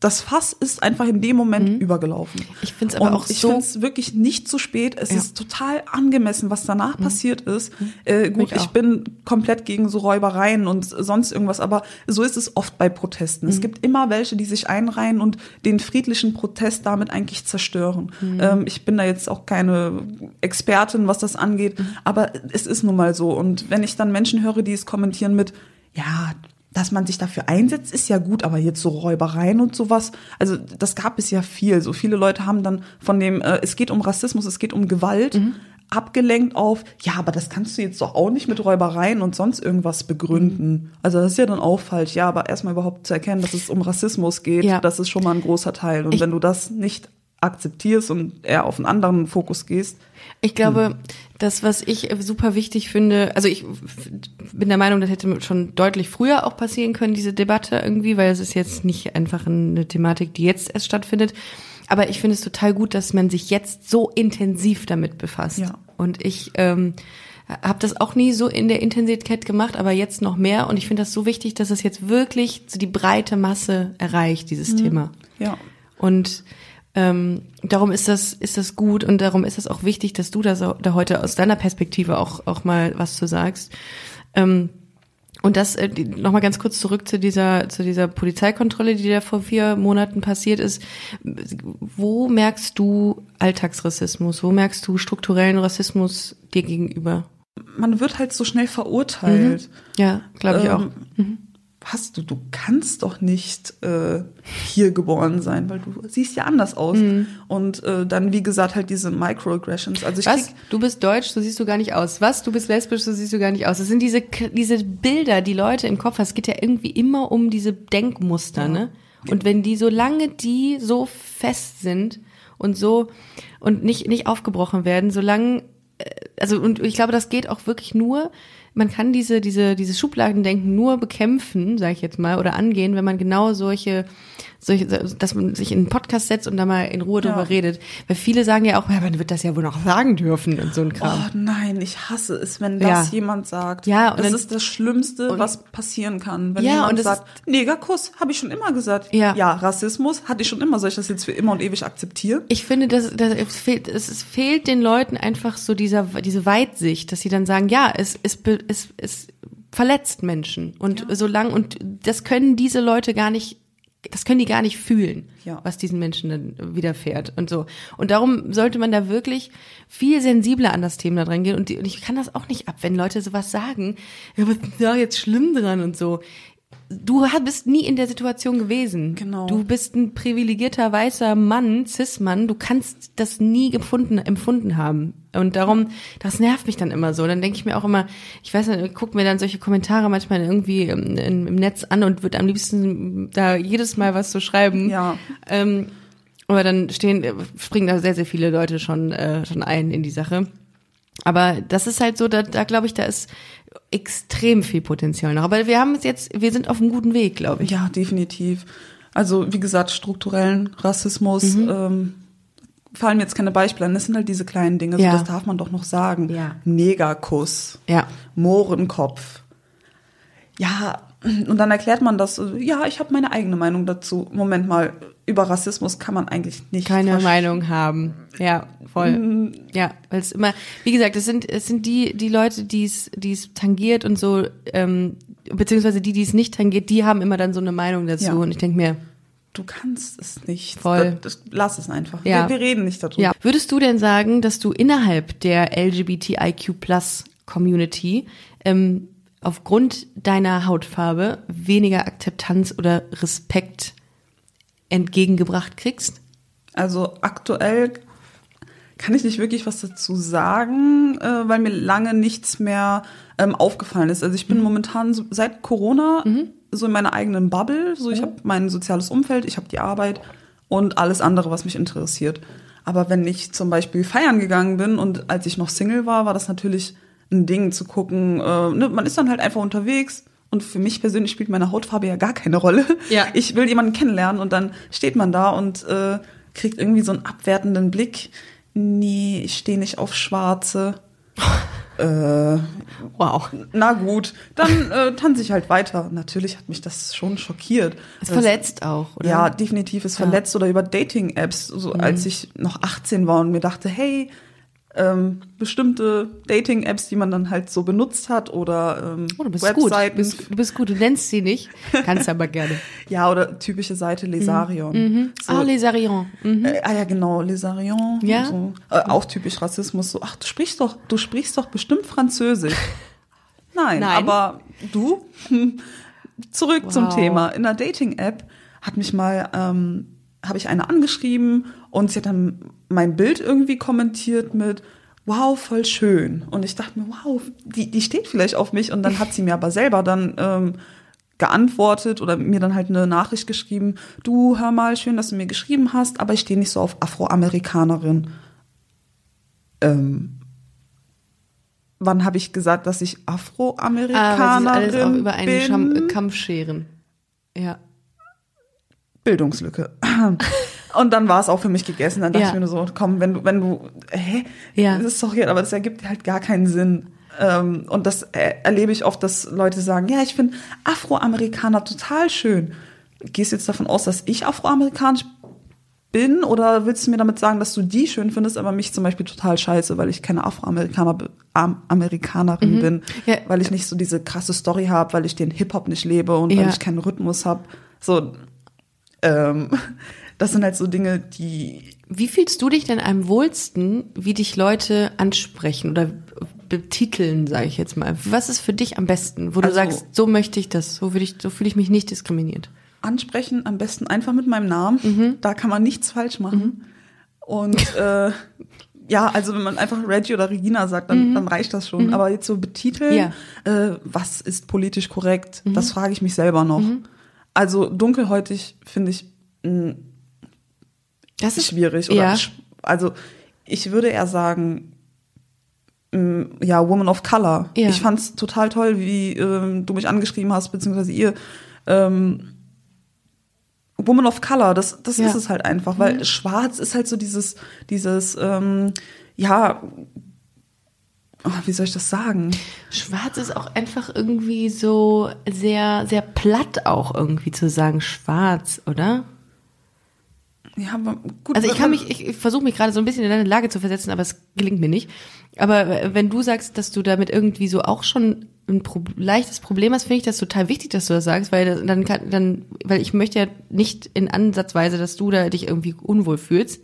B: das Fass ist einfach in dem Moment übergelaufen.
A: Mhm. Ich find's aber
B: Und
A: auch
B: ich
A: so-
B: finde es wirklich nicht zu spät. Es
A: Ja.
B: ist total angemessen, was danach passiert ist. Äh, gut,
A: Ich
B: ich, bin komplett gegen so Räubereien und sonst irgendwas, aber so ist es oft bei Protesten. Es gibt immer welche, die sich einreihen und den friedlichen Protest damit eigentlich zerstören. Ähm, ich bin da jetzt auch keine Expertin, was das angeht, aber es ist nun mal so. Und wenn ich dann Menschen höre, die es kommentieren mit, ja, dass man sich dafür einsetzt, ist ja gut, aber jetzt so Räubereien und sowas, also das gab es ja viel. So viele Leute haben dann von dem, äh, es geht um Rassismus, es geht um Gewalt, abgelenkt auf, ja, aber das kannst du jetzt doch auch nicht mit Räubereien und sonst irgendwas begründen. Also das ist ja dann auch falsch. Ja, aber erstmal überhaupt zu erkennen, dass es um Rassismus geht,
A: Ja.
B: das ist schon mal ein großer Teil. Und
A: Ich-
B: wenn du das nicht akzeptierst und eher auf einen anderen Fokus gehst,
A: Ich glaube, das, was ich super wichtig finde, also ich bin der Meinung, das hätte schon deutlich früher auch passieren können, diese Debatte irgendwie, weil es ist jetzt nicht einfach eine Thematik, die jetzt erst stattfindet. Aber ich finde es total gut, dass man sich jetzt so intensiv damit befasst.
B: Ja.
A: Und ich ähm, habe das auch nie so in der Intensität gemacht, aber jetzt noch mehr. Und ich finde das so wichtig, dass es jetzt wirklich so die breite Masse erreicht, dieses Thema.
B: ja.
A: Und ähm, darum ist das, ist das gut und darum ist es auch wichtig, dass du da, so, da heute aus deiner Perspektive auch, auch mal was zu sagst. Ähm, und das äh, die- noch mal ganz kurz zurück zu dieser zu dieser Polizeikontrolle, die da vor vier Monaten passiert ist. Wo merkst du Alltagsrassismus? Wo merkst du strukturellen Rassismus dir gegenüber?
B: Man wird halt so schnell verurteilt.
A: Ja, glaube ich auch.
B: Ähm, Hast du, du kannst doch nicht äh, hier geboren sein, weil du siehst ja anders aus. Und äh, dann, wie gesagt, halt diese Microaggressions. Also ich
A: Was?
B: krieg,
A: Du bist deutsch, so siehst du gar nicht aus. Was? Du bist lesbisch, so siehst du gar nicht aus. Das sind diese, diese Bilder, die Leute im Kopf haben. Es geht ja irgendwie immer um diese Denkmuster, ne? Und wenn die, solange die so fest sind und so und nicht, nicht aufgebrochen werden, solange, äh, also, und ich glaube, das geht auch wirklich nur, man kann diese, diese, diese Schubladendenken nur bekämpfen, sage ich jetzt mal, oder angehen, wenn man genau solche, solche, dass man sich in einen Podcast setzt und da mal in Ruhe
B: Ja.
A: drüber redet. Weil viele sagen ja auch, ja, man wird das ja wohl noch sagen dürfen und so ein Kram.
B: oh nein, ich hasse es, wenn das
A: Ja.
B: jemand sagt.
A: Ja, und
B: das
A: dann-
B: ist das Schlimmste, was passieren kann. Wenn
A: Ja,
B: jemand
A: und
B: sagt, Negerkuss, habe ich schon immer gesagt.
A: Ja.
B: ja, Rassismus hatte ich schon immer. Soll ich das jetzt für immer und ewig akzeptieren?
A: Ich finde, dass, dass es, fehlt, es, fehlt den Leuten einfach so dieser, diese Weitsicht, dass sie dann sagen, ja, es, es, es, es verletzt Menschen. Und solange, und das können diese Leute gar nicht, das können die gar nicht fühlen,
B: Ja.
A: was diesen Menschen dann widerfährt und so. Und darum sollte man da wirklich viel sensibler an das Thema dran gehen. Und, die, und ich kann das auch nicht ab, wenn Leute sowas sagen, ja, was ist da jetzt schlimm dran und so. Du bist nie in der Situation gewesen.
B: Genau.
A: Du bist ein privilegierter weißer Mann, Cis-Mann. Du kannst das nie gefunden, empfunden haben. Und darum, das nervt mich dann immer so. Dann denke ich mir auch immer, ich weiß nicht, ich guck mir dann solche Kommentare manchmal irgendwie im, im im Netz an und würde am liebsten da jedes Mal was zu schreiben.
B: Ja.
A: Ähm, aber dann stehen, springen da sehr, sehr viele Leute schon, äh, schon ein in die Sache. Aber das ist halt so, da, da glaube ich, da ist extrem viel Potenzial noch. Aber wir haben es jetzt, wir sind auf einem guten Weg, glaube ich.
B: Ja, definitiv. Also wie gesagt, strukturellen Rassismus.
A: Mhm.
B: Ähm, fallen mir jetzt keine Beispiele an. Das sind halt diese kleinen Dinge.
A: Ja.
B: So, das darf man doch noch sagen.
A: Ja.
B: Negerkuss.
A: Ja.
B: Mohrenkopf. Ja, und dann erklärt man das. Ja, ich habe meine eigene Meinung dazu. Moment mal, über Rassismus kann man eigentlich nicht.
A: keine Meinung haben. Ja, voll. Ja, weil es immer, wie gesagt, es sind es sind die die Leute, die es die es tangiert und so, ähm, beziehungsweise die, die es nicht tangiert, die haben immer dann so eine Meinung dazu.
B: Ja.
A: Und ich denke mir,
B: Du kannst es nicht.
A: Voll.
B: Das, das, lass es einfach.
A: Ja.
B: Wir, wir reden nicht darüber.
A: ja, würdest du denn sagen, dass du innerhalb der LGBTIQ Plus Community ähm, aufgrund deiner Hautfarbe weniger Akzeptanz oder Respekt entgegengebracht kriegst?
B: Also aktuell kann ich nicht wirklich was dazu sagen, äh, weil mir lange nichts mehr ähm, aufgefallen ist. Also ich bin momentan so, seit Corona so in meiner eigenen Bubble. So ich habe mein soziales Umfeld, ich habe die Arbeit und alles andere, was mich interessiert. Aber wenn ich zum Beispiel feiern gegangen bin und als ich noch Single war, war das natürlich ein Ding zu gucken. Äh, ne, man ist dann halt einfach unterwegs und für mich persönlich spielt meine Hautfarbe ja gar keine Rolle.
A: Ja.
B: Ich will jemanden kennenlernen und dann steht man da und äh, kriegt irgendwie so einen abwertenden Blick. Nee, ich stehe nicht auf Schwarze. äh,
A: Wow.
B: na gut, dann äh, tanze ich halt weiter. Natürlich hat mich das schon schockiert.
A: Es
B: Das-
A: verletzt auch, oder?
B: Ja, definitiv ist
A: Ja. Mhm.
B: verletzt oder über Dating-Apps, so als ich noch 18 war und mir dachte, hey, ähm, bestimmte Dating-Apps, die man dann halt so benutzt hat oder ähm,
A: Oh, du bist gut. Du
B: Webseiten.
A: bist, du bist gut. Du nennst sie nicht. Kannst aber gerne.
B: Ja, oder typische Seite Lesarion. So,
A: Ah, Les Arions. Mhm.
B: äh, ah ja, genau, Lesarion.
A: Ja.
B: So. Äh, auch typisch Rassismus. So, ach, du sprichst doch, du sprichst doch bestimmt Französisch. Nein,
A: Nein.
B: aber du? Zurück zum
A: Wow.
B: Thema. In der Dating-App hat mich mal, ähm, habe ich eine angeschrieben und sie hat dann mein Bild irgendwie kommentiert mit Wow, voll schön. Und ich dachte mir, wow, die, die steht vielleicht auf mich. Und dann hat sie mir aber selber dann ähm, geantwortet oder mir dann halt eine Nachricht geschrieben, du hör mal, schön, dass du mir geschrieben hast, aber ich stehe nicht so auf Afroamerikanerin. Ähm, wann habe ich gesagt, dass ich
A: Ah,
B: Afroamerikanerin
A: alles auch über einen? Scham Kamm scheren. Ja.
B: Bildungslücke. Und dann war es auch für mich gegessen. Dann dachte
A: Ja.
B: ich mir nur so, komm, wenn du, wenn du, hä?
A: Ja.
B: Das ist doch hier, aber das ergibt halt gar keinen Sinn. Ähm, und das äh, erlebe ich oft, dass Leute sagen, ja, ich finde Afroamerikaner total schön. Gehst du jetzt davon aus, dass ich afroamerikanisch bin oder willst du mir damit sagen, dass du die schön findest, aber mich zum Beispiel total scheiße, weil ich keine Afroamerikaner be- Am Amerikanerin bin,
A: Mhm. Ja.
B: weil ich nicht so diese krasse Story habe, weil ich den Hip-Hop nicht lebe und weil
A: Ja.
B: ich keinen Rhythmus habe. So, ähm, das sind halt so Dinge, die
A: Wie fühlst du dich denn am wohlsten, wie dich Leute ansprechen oder betiteln, sage ich jetzt mal? Was ist für dich am besten, wo du
B: Also-
A: sagst, so möchte ich das, so ich, so fühle ich mich nicht diskriminiert?
B: ansprechen, am besten einfach mit meinem Namen.
A: Mhm.
B: Da kann man nichts falsch machen. Und äh, ja, also wenn man einfach Reggie oder Regina sagt, dann, dann reicht das schon. Aber jetzt so betiteln,
A: Mhm. Ja. Mhm.
B: äh, was ist politisch korrekt, das frage ich mich selber noch. Also dunkelhäutig finde ich mh,
A: Das
B: schwierig. Oder
A: ja.
B: Also ich würde eher sagen, mh, ja, Woman of Color.
A: Ja.
B: Ich fand es total toll, wie ähm, du mich angeschrieben hast, beziehungsweise ihr. Ähm, Woman of Color, das, das
A: Ja.
B: ist es halt einfach, weil Schwarz ist halt so dieses, dieses, ähm, ja, oh, wie soll ich das sagen?
A: Schwarz ist auch einfach irgendwie so sehr, sehr platt auch irgendwie zu sagen schwarz, oder?
B: Ja, aber gut.
A: Also ich kann
B: man-
A: mich, ich, ich versuche mich gerade so ein bisschen in deine Lage zu versetzen, aber es gelingt mir nicht. Aber wenn du sagst, dass du damit irgendwie so auch schon ein Pro leichtes Problem hast, finde ich das total wichtig, dass du das sagst, weil dann kann, dann, weil ich möchte ja nicht in Ansatzweise, dass du da dich irgendwie unwohl fühlst.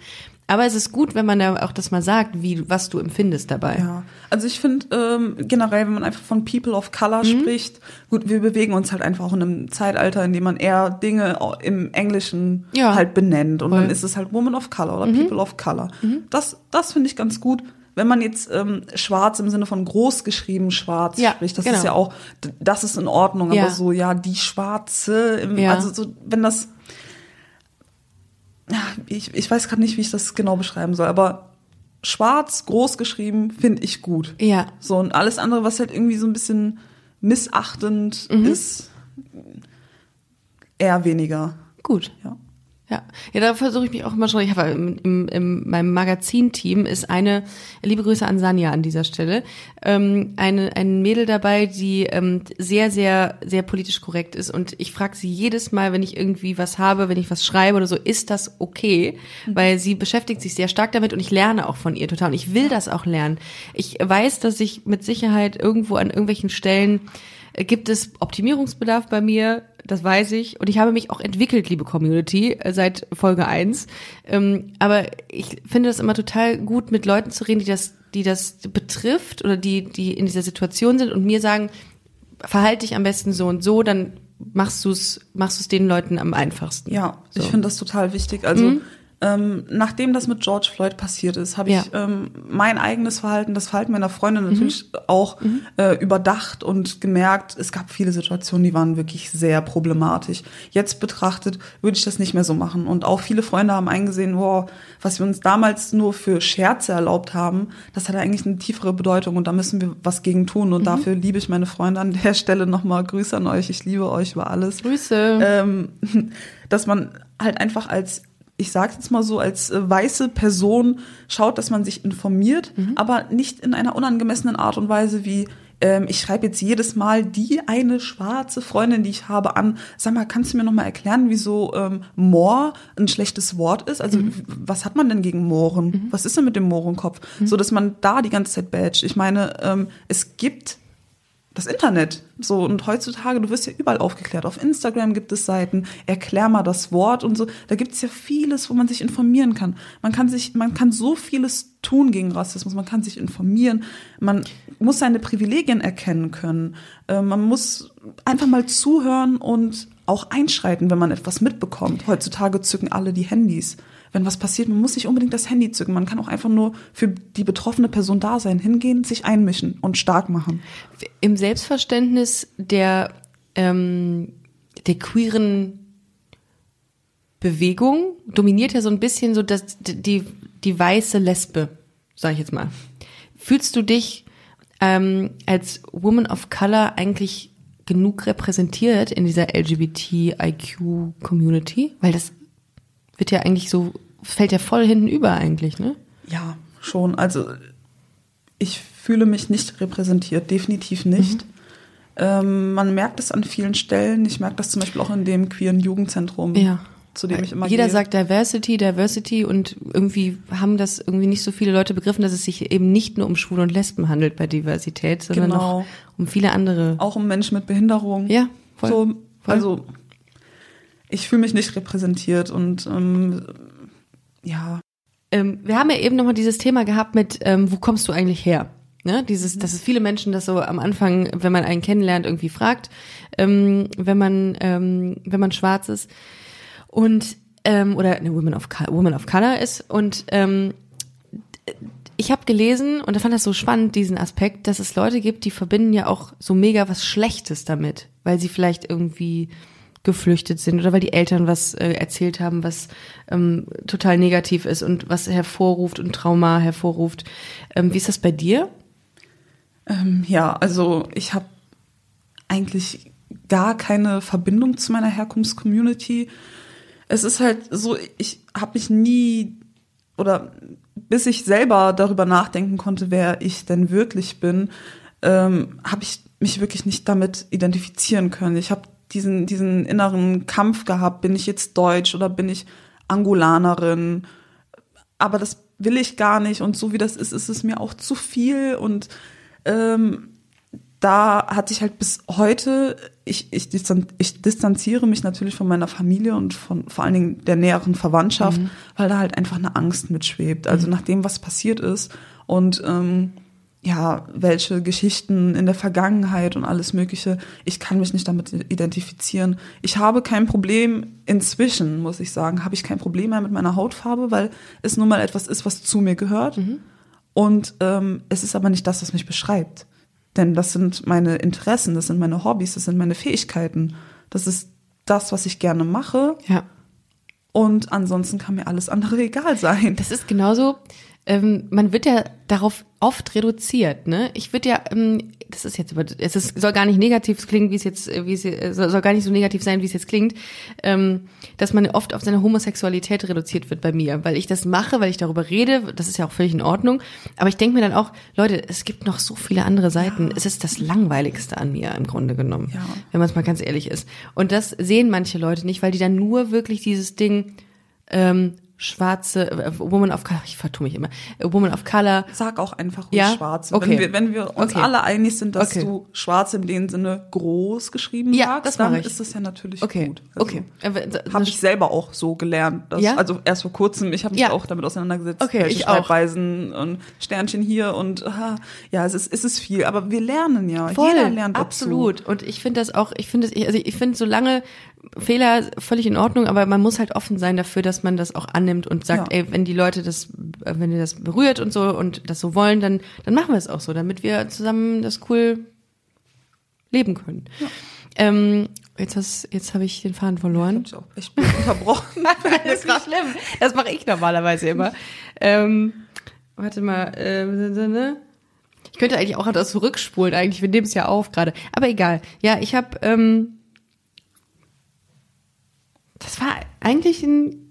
A: Aber es ist gut, wenn man da auch das mal sagt, wie, was du empfindest dabei.
B: Ja, also ich finde ähm, generell, wenn man einfach von People of Color
A: Mhm.
B: spricht, gut, wir bewegen uns halt einfach auch in einem Zeitalter, in dem man eher Dinge im Englischen
A: Ja.
B: halt benennt und
A: Voll.
B: dann ist es halt Woman of Color oder
A: Mhm.
B: People of Color. Das, das finde ich ganz gut. Wenn man jetzt ähm, schwarz im Sinne von groß geschrieben schwarz
A: Ja,
B: spricht, das
A: genau.
B: ist ja auch, das ist in Ordnung,
A: Ja.
B: aber so, ja, die Schwarze, im,
A: Ja.
B: also so, wenn das, ja, ich, ich weiß gerade nicht, wie ich das genau beschreiben soll, aber schwarz, groß geschrieben, finde ich gut.
A: Ja.
B: So, und alles andere, was halt irgendwie so ein bisschen missachtend
A: Mhm.
B: ist, eher weniger.
A: Gut.
B: Ja.
A: Ja, ja, da versuche ich mich auch immer schon. Ich habe im, im, in meinem Magazin-Team ist eine liebe Grüße an Sanja an dieser Stelle, ähm, eine ein Mädel dabei, die ähm, sehr sehr sehr politisch korrekt ist und ich frage sie jedes Mal, wenn ich irgendwie was habe, wenn ich was schreibe oder so, ist das okay? Weil sie beschäftigt sich sehr stark damit und ich lerne auch von ihr total und ich will das auch lernen. Ich weiß, dass ich mit Sicherheit irgendwo an irgendwelchen Stellen äh, gibt es Optimierungsbedarf bei mir, das weiß ich. Und ich habe mich auch entwickelt, liebe Community, äh, seit Folge 1. Ähm, aber ich finde das immer total gut, mit Leuten zu reden, die das, die das betrifft oder die, die in dieser Situation sind und mir sagen, verhalte dich am besten so und so, dann machst du es, machst den Leuten am einfachsten.
B: Ja,
A: So.
B: ich finde das total wichtig. Also Ähm, nachdem das mit George Floyd passiert ist, habe
A: Ja.
B: ich ähm, mein eigenes Verhalten, das Verhalten meiner Freundin natürlich auch äh, überdacht und gemerkt, es gab viele Situationen, die waren wirklich sehr problematisch. Jetzt betrachtet würde ich das nicht mehr so machen. Und auch viele Freunde haben eingesehen, wow, was wir uns damals nur für Scherze erlaubt haben, das hat eigentlich eine tiefere Bedeutung und da müssen wir was gegen tun. Und dafür liebe ich meine Freunde an der Stelle nochmal. Grüße an euch, ich liebe euch über alles
A: Grüße.
B: ähm, dass man halt einfach als, ich sage jetzt mal so, als äh, weiße Person schaut, dass man sich informiert, aber nicht in einer unangemessenen Art und Weise wie ähm, ich schreibe jetzt jedes Mal die eine schwarze Freundin, die ich habe, an. Sag mal, kannst du mir noch mal erklären, wieso ähm, Moor ein schlechtes Wort ist? Also w- was hat man denn gegen Mohren? Was ist denn mit dem Mohrenkopf? So, dass man da die ganze Zeit badge. Ich meine, ähm, es gibt das Internet. So, und heutzutage, du wirst ja überall aufgeklärt. Auf Instagram gibt es Seiten, erklär mal das Wort und so. Da gibt es ja vieles, wo man sich informieren kann. Man kann sich, man kann so vieles tun gegen Rassismus. Man kann sich informieren. Man muss seine Privilegien erkennen können. Äh, man muss einfach mal zuhören und auch einschreiten, wenn man etwas mitbekommt. Heutzutage zücken alle die Handys. Wenn was passiert, man muss nicht unbedingt das Handy zücken. Man kann auch einfach nur für die betroffene Person da sein, hingehen, sich einmischen und stark machen.
A: Im Selbstverständnis der, ähm, der queeren Bewegung dominiert ja so ein bisschen so das, die, die weiße Lesbe, sag ich jetzt mal. Fühlst du dich ähm, als Woman of Color eigentlich genug repräsentiert in dieser LGBTIQ-Community? Weil das wird ja eigentlich so, fällt ja voll hinten über eigentlich, ne?
B: Ja, schon. Also ich fühle mich nicht repräsentiert, definitiv nicht. Ähm, man merkt es an vielen Stellen. Ich merke das zum Beispiel auch in dem queeren Jugendzentrum,
A: Ja.
B: zu dem ich immer
A: Jeder
B: gehe.
A: sagt Diversity, Diversity und irgendwie haben das irgendwie nicht so viele Leute begriffen, dass es sich eben nicht nur um Schwule und Lesben handelt bei Diversität, sondern
B: Genau.
A: auch um viele andere.
B: auch um Menschen mit Behinderung.
A: Ja, voll,
B: So,
A: voll.
B: Also ich fühle mich nicht repräsentiert und ähm, ja,
A: Ähm, wir haben ja eben nochmal dieses Thema gehabt mit, ähm, wo kommst du eigentlich her? Ne? Dieses, dass es viele Menschen das so am Anfang, wenn man einen kennenlernt, irgendwie fragt, ähm, wenn man, ähm, wenn man schwarz ist und ähm, oder eine Woman of, Co- Woman of Color ist und ähm, ich habe gelesen und ich fand das so spannend, diesen Aspekt, dass es Leute gibt, die verbinden ja auch so mega was Schlechtes damit, weil sie vielleicht irgendwie geflüchtet sind oder weil die Eltern was äh, erzählt haben, was ähm, total negativ ist und was hervorruft und Trauma hervorruft. Ähm, wie ist das bei dir?
B: ähm, ja, also ich habe eigentlich gar keine Verbindung zu meiner Herkunftscommunity. Es ist halt so, ich habe mich nie oder bis ich selber darüber nachdenken konnte, wer ich denn wirklich bin, ähm, habe ich mich wirklich nicht damit identifizieren können. Ich habe diesen, diesen inneren Kampf gehabt, bin ich jetzt Deutsch oder bin ich Angolanerin? Aber das will ich gar nicht und so wie das ist, ist es mir auch zu viel und ähm, da hatte ich halt bis heute, ich, ich, distan ich distanziere mich natürlich von meiner Familie und von vor allen Dingen der näheren Verwandtschaft, weil da halt einfach eine Angst mitschwebt. Also nach dem, was passiert ist und ähm, ja, welche Geschichten in der Vergangenheit und alles Mögliche, ich kann mich nicht damit identifizieren. Ich habe kein Problem, inzwischen, muss ich sagen, habe ich kein Problem mehr mit meiner Hautfarbe, weil es nun mal etwas ist, was zu mir gehört. Und ähm, es ist aber nicht das, was mich beschreibt. Denn das sind meine Interessen, das sind meine Hobbys, das sind meine Fähigkeiten. Das ist das, was ich gerne mache.
A: Ja.
B: Und ansonsten kann mir alles andere egal sein.
A: Das ist genauso, ähm, man wird ja darauf oft reduziert, ne? Ich würde ja, ähm, das ist jetzt, über- es ist, soll gar nicht negativ klingen, wie es jetzt, äh, wie es äh, soll gar nicht so negativ sein, wie es jetzt klingt, ähm, dass man oft auf seine Homosexualität reduziert wird bei mir, weil ich das mache, weil ich darüber rede, das ist ja auch völlig in Ordnung. Aber ich denke mir dann auch, Leute, es gibt noch so viele andere Seiten. Es ist das Langweiligste an mir im Grunde genommen,
B: Ja.
A: wenn man es mal ganz ehrlich ist. Und das sehen manche Leute nicht, weil die dann nur wirklich dieses Ding ähm, schwarze äh, Woman of Color, ich vertue mich immer, äh, Woman of Color.
B: Sag auch einfach ruhig
A: Ja?
B: Schwarze.
A: Okay.
B: Wenn, wir, wenn wir uns
A: Okay.
B: alle einig sind, dass
A: Okay.
B: du Schwarze in dem Sinne groß geschrieben
A: Ja,
B: sagst,
A: das
B: dann
A: ich.
B: ist das ja natürlich
A: Okay,
B: gut. Also,
A: okay. Äh,
B: Habe ich selber auch so gelernt. Dass,
A: Ja?
B: Also erst vor kurzem, ich habe mich
A: Ja.
B: auch damit auseinandergesetzt,
A: Okay,
B: welche
A: ich auch.
B: Schreibweisen und Sternchen hier und aha, ja, es ist, es ist viel, aber wir lernen ja.
A: Voll,
B: Jeder lernt dazu.
A: absolut. Und ich finde das auch, ich finde es, also ich finde solange Fehler völlig in Ordnung, aber man muss halt offen sein dafür, dass man das auch annimmt und sagt,
B: Ja.
A: ey, wenn die Leute das, äh, wenn ihr das berührt und so und das so wollen, dann, dann machen wir es auch so, damit wir zusammen das cool leben können. Ähm, jetzt hast, jetzt habe ich den Faden verloren.
B: Hab ich blöd unterbrochen.
A: das ist nicht schlimm. Das mache ich normalerweise immer. Ähm, warte mal. Äh, ne? ich könnte eigentlich auch das zurückspulen. Eigentlich, wir nehmen es ja auf gerade. Aber egal. Ja, ich habe. Ähm, das war eigentlich ein.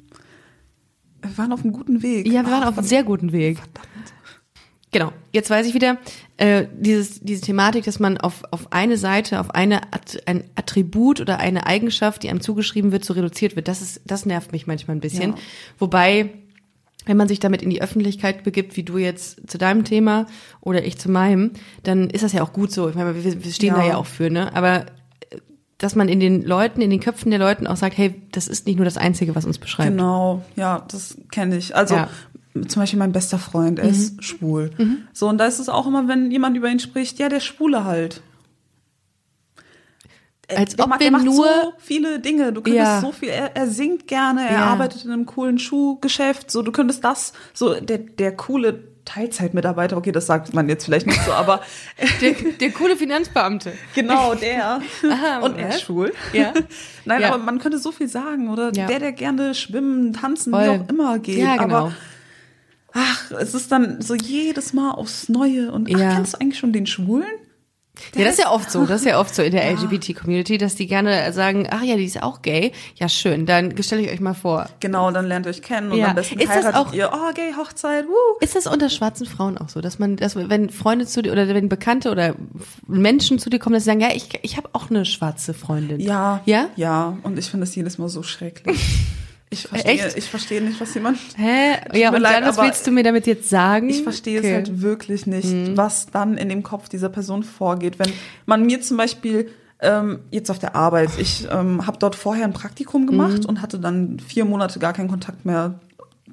B: Wir waren auf einem guten Weg.
A: Ja, wir waren auf einem sehr guten Weg. Genau. Jetzt weiß ich wieder, äh, dieses, diese Thematik, dass man auf, auf eine Seite, auf eine At ein Attribut oder eine Eigenschaft, die einem zugeschrieben wird, so reduziert wird, das ist, das nervt mich manchmal ein bisschen.
B: Ja.
A: Wobei, wenn man sich damit in die Öffentlichkeit begibt, wie du jetzt zu deinem Thema oder ich zu meinem, dann ist das ja auch gut so. Ich meine, wir, wir stehen
B: Ja.
A: da ja auch für, ne? Aber dass man in den Leuten, in den Köpfen der Leuten auch sagt, hey, das ist nicht nur das Einzige, was uns beschreibt.
B: Genau, ja, das kenne ich. Also
A: Ja.
B: zum Beispiel mein bester Freund, er
A: Mhm.
B: ist schwul. So, und da ist es auch immer, wenn jemand über ihn spricht, ja, der Schwule halt. Äh,
A: Als
B: der
A: ob
B: macht,
A: wir
B: macht
A: nur-
B: so viele Dinge. Du könntest
A: Ja.
B: so viel, er, er singt gerne, er
A: Ja.
B: arbeitet in einem coolen Schuhgeschäft, so, du könntest das, so, der, der coole Teilzeitmitarbeiter, okay, das sagt man jetzt vielleicht nicht so, aber
A: Der, der coole Finanzbeamte.
B: genau der.
A: Aha,
B: und er ist schwul.
A: Ja.
B: Nein,
A: Ja.
B: aber man könnte so viel sagen, oder?
A: Ja.
B: Der, der gerne schwimmen, tanzen,
A: Voll.
B: wie auch immer geht.
A: Ja, genau.
B: Aber ach, es ist dann so jedes Mal aufs Neue. Und ach,
A: Ja.
B: kennst du eigentlich schon den Schwulen?
A: Ja, das ist ja oft so. Das ist ja oft so in der LGBT-Community, dass die gerne sagen, ach ja, die ist auch gay. Ja, schön. Dann stelle ich euch mal vor.
B: Genau, dann lernt ihr euch kennen und
A: Ja.
B: am besten
A: Ist das
B: heiratet
A: auch-
B: ihr. Oh, gay, Hochzeit, woo.
A: Ist das unter schwarzen Frauen auch so, dass man, dass wenn Freunde zu dir oder wenn Bekannte oder Menschen zu dir kommen, dass sie sagen, ja, ich, ich habe auch eine schwarze Freundin.
B: Ja.
A: Ja?
B: Ja, und ich finde es jedes Mal so schrecklich. Ich verstehe,
A: Echt?
B: ich verstehe nicht, was jemand.
A: Hä? Ja, und
B: leid,
A: dann, was willst du mir damit jetzt sagen?
B: Ich verstehe
A: Okay. Mhm.
B: es halt wirklich nicht, was dann in dem Kopf dieser Person vorgeht. Wenn man mir zum Beispiel ähm, jetzt auf der Arbeit, ich ähm, habe dort vorher ein Praktikum gemacht
A: Mhm.
B: und hatte dann vier Monate gar keinen Kontakt mehr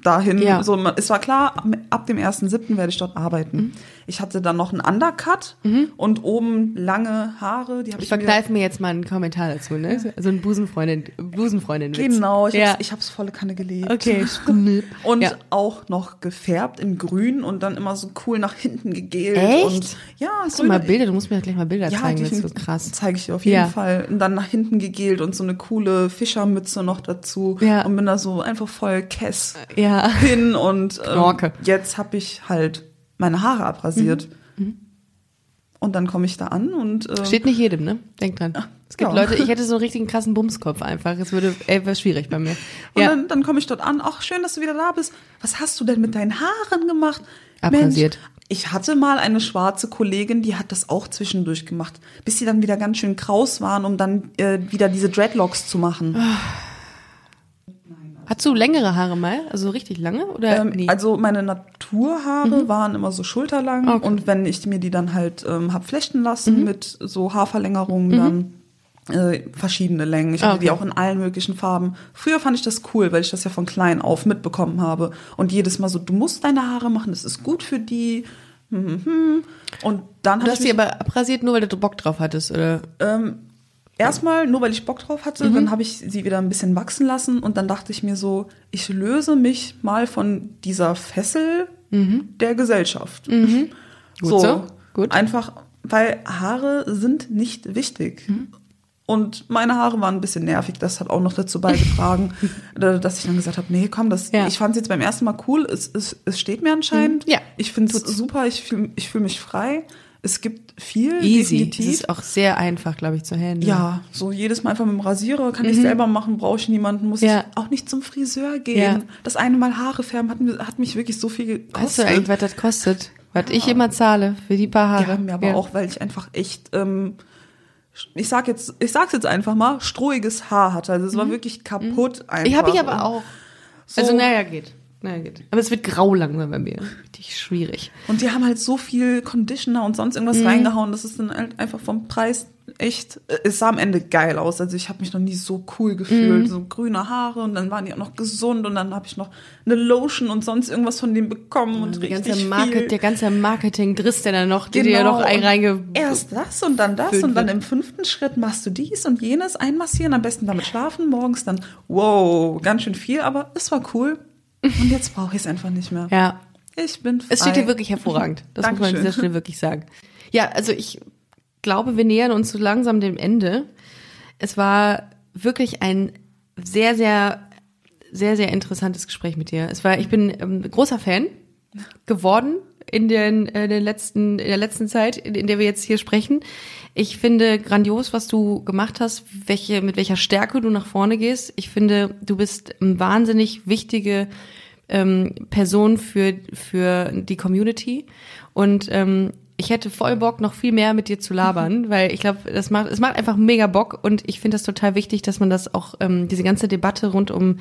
B: dahin.
A: Ja.
B: So, es war klar, ab dem 1.7. werde ich dort
A: Mhm.
B: Ich hatte dann noch einen Undercut und oben lange Haare. Die habe
A: Ich
B: ich, mir
A: verkneife mir jetzt mal einen Kommentar dazu, ne? So ein Busenfreundin, Busenfreundin.
B: Genau, ich
A: ja.
B: hab's, ich hab's volle Kanne gelebt.
A: Okay.
B: Und
A: Ja.
B: auch noch gefärbt in grün und dann immer so cool nach hinten gegelt.
A: Echt?
B: Und, ja,
A: Hast du mal Bilder? Du musst mir gleich mal Bilder
B: Ja,
A: zeigen. Das ist so krass.
B: Zeige ich dir auf jeden
A: Ja.
B: Fall. Und dann nach hinten gegelt und so eine coole Fischermütze noch dazu.
A: Ja.
B: Und bin da so einfach voll Kess
A: Ja.
B: hin. Und ähm, jetzt habe ich halt meine Haare abrasiert.
A: Mhm.
B: Und dann komme ich da an und ähm,
A: Steht nicht jedem, ne? Denk dran. Es gibt
B: ja.
A: Leute, ich hätte so einen richtigen krassen Bumskopf einfach. Es würde, ey, wäre schwierig bei mir.
B: Und
A: Ja.
B: dann, dann komme ich dort an. Ach, schön, dass du wieder da bist. Was hast du denn mit deinen Haaren gemacht?
A: Abrasiert.
B: Mensch, ich hatte mal eine schwarze Kollegin, die hat das auch zwischendurch gemacht, bis sie dann wieder ganz schön kraus waren, um dann äh, wieder diese Dreadlocks zu machen.
A: Hast du längere Haare mal? Also richtig lange? Oder
B: Ähm,
A: nie?
B: Also meine Naturhaare waren immer so schulterlang
A: Mhm. Okay. Mhm.
B: und wenn ich mir die dann halt ähm, hab flechten lassen mit so Haarverlängerungen, dann äh, verschiedene Längen. Ich hatte
A: Ah, okay.
B: die auch in allen möglichen Farben. Früher fand ich das cool, weil ich das ja von klein auf mitbekommen habe und jedes Mal so, du musst deine Haare machen, das ist gut für die. Hm, hm, hm. Und dann
A: du
B: habe
A: hast
B: ich
A: die
B: mich,
A: aber abrasiert, nur weil du Bock drauf hattest, oder?
B: ähm, erstmal nur weil ich Bock drauf hatte,
A: Mhm.
B: dann habe ich sie wieder ein bisschen wachsen lassen und dann dachte ich mir so, ich löse mich mal von dieser Fessel der Gesellschaft.
A: Mhm. Gut so. Gut.
B: Einfach, weil Haare sind nicht wichtig.
A: Mhm.
B: Und meine Haare waren ein bisschen nervig. Das hat auch noch dazu beigetragen, dass ich dann gesagt habe, nee, komm, das,
A: Ja.
B: ich fand es jetzt beim ersten Mal cool. Es, es, es steht mir anscheinend.
A: Mhm. Ja,
B: Ich finde es super. Ich fühle ich fühl mich frei. Es gibt viel,
A: Easy.
B: definitiv.
A: Das ist auch sehr einfach, glaube ich, zu handeln.
B: Ja, so jedes Mal einfach mit dem Rasierer kann ich selber machen, brauche ich niemanden, muss
A: Mhm. Ja.
B: ich auch nicht zum Friseur gehen.
A: Ja.
B: Das eine Mal Haare färben hat, hat mich wirklich so viel gekostet.
A: Weißt du eigentlich, was das kostet? Was ich immer zahle für die paar Haare.
B: ja, mir aber auch, weil ich einfach echt, ähm, ich sag jetzt, ich sag's jetzt einfach mal, strohiges Haar hatte. Also es war wirklich kaputt einfach.
A: Mhm. Ich habe ich aber auch.
B: So,
A: Also naja, geht. Naja, geht. Aber es wird grau langsam bei mir. Richtig schwierig.
B: Und die haben halt so viel Conditioner und sonst irgendwas
A: Mhm.
B: reingehauen. Das ist dann halt einfach vom Preis echt. Es sah am Ende geil aus. Also ich habe mich noch nie so cool gefühlt.
A: Mhm.
B: So grüne Haare und dann waren die auch noch gesund und dann habe ich noch eine Lotion und sonst irgendwas von denen bekommen und
A: Die
B: richtig
A: ganze Market,
B: viel.
A: der ganze Marketing-Driss, der dann noch, die dir ja noch ein
B: und
A: reinge...
B: Erst das und dann das und dann im fünften Schritt machst du dies und jenes, einmassieren, am besten damit schlafen, morgens dann, wow, ganz schön viel, aber es war cool. Und jetzt brauche ich es einfach nicht mehr.
A: Ja,
B: Ich bin frei.
A: es steht hier wirklich hervorragend. Das muss man an
B: Dankeschön.
A: dieser Stelle wirklich sagen. Ja, also ich glaube, wir nähern uns so langsam dem Ende. Es war wirklich ein sehr, sehr, sehr, sehr interessantes Gespräch mit dir. Es war, ich bin ähm, großer Fan geworden in den, äh, den letzten, in der letzten Zeit, in, in der wir jetzt hier sprechen. Ich finde grandios, was du gemacht hast, welche, mit welcher Stärke du nach vorne gehst. Ich finde, du bist wahnsinnig wichtige ähm, Person für, für die Community. Und ähm, ich hätte voll Bock, noch viel mehr mit dir zu labern, weil ich glaube, das macht, es macht einfach mega Bock und ich finde das total wichtig, dass man das auch, ähm, diese ganze Debatte rund um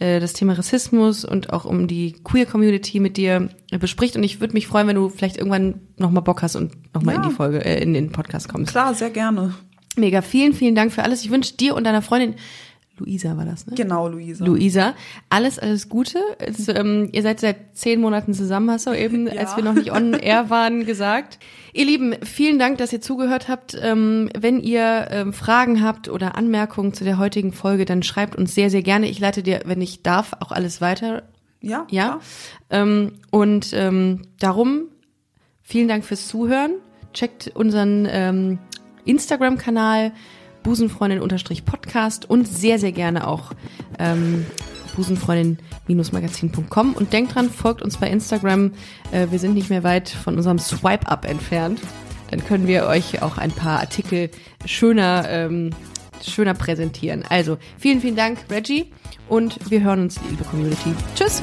A: äh, das Thema Rassismus und auch um die Queer Community mit dir äh, bespricht. Und ich würde mich freuen, wenn du vielleicht irgendwann nochmal Bock hast und nochmal
B: Ja.
A: in die Folge, äh, in den Podcast kommst.
B: Klar, sehr gerne.
A: Mega, vielen, vielen Dank für alles. Ich wünsche dir und deiner Freundin, Luisa war das, ne?
B: Genau, Luisa.
A: Luisa, alles, alles Gute. Es, ähm, ihr seid seit zehn Monaten zusammen, hast du eben,
B: Ja.
A: als wir noch nicht on air waren, gesagt. Ihr Lieben, vielen Dank, dass ihr zugehört habt. Ähm, wenn ihr ähm, Fragen habt oder Anmerkungen zu der heutigen Folge, dann schreibt uns sehr, sehr gerne. Ich leite dir, wenn ich darf, auch alles weiter.
B: ja,
A: Ja. Ähm, und ähm, darum, vielen Dank fürs Zuhören. Checkt unseren ähm, Instagram-Kanal busenfreundin-podcast und sehr, sehr gerne auch ähm, busenfreundin-magazin.com und denkt dran, folgt uns bei Instagram. Äh, wir sind nicht mehr weit von unserem Swipe-Up entfernt. Dann können wir euch auch ein paar Artikel schöner, ähm, schöner präsentieren. Also, vielen, vielen Dank, Reggie. Und wir hören uns, liebe Community. Tschüss!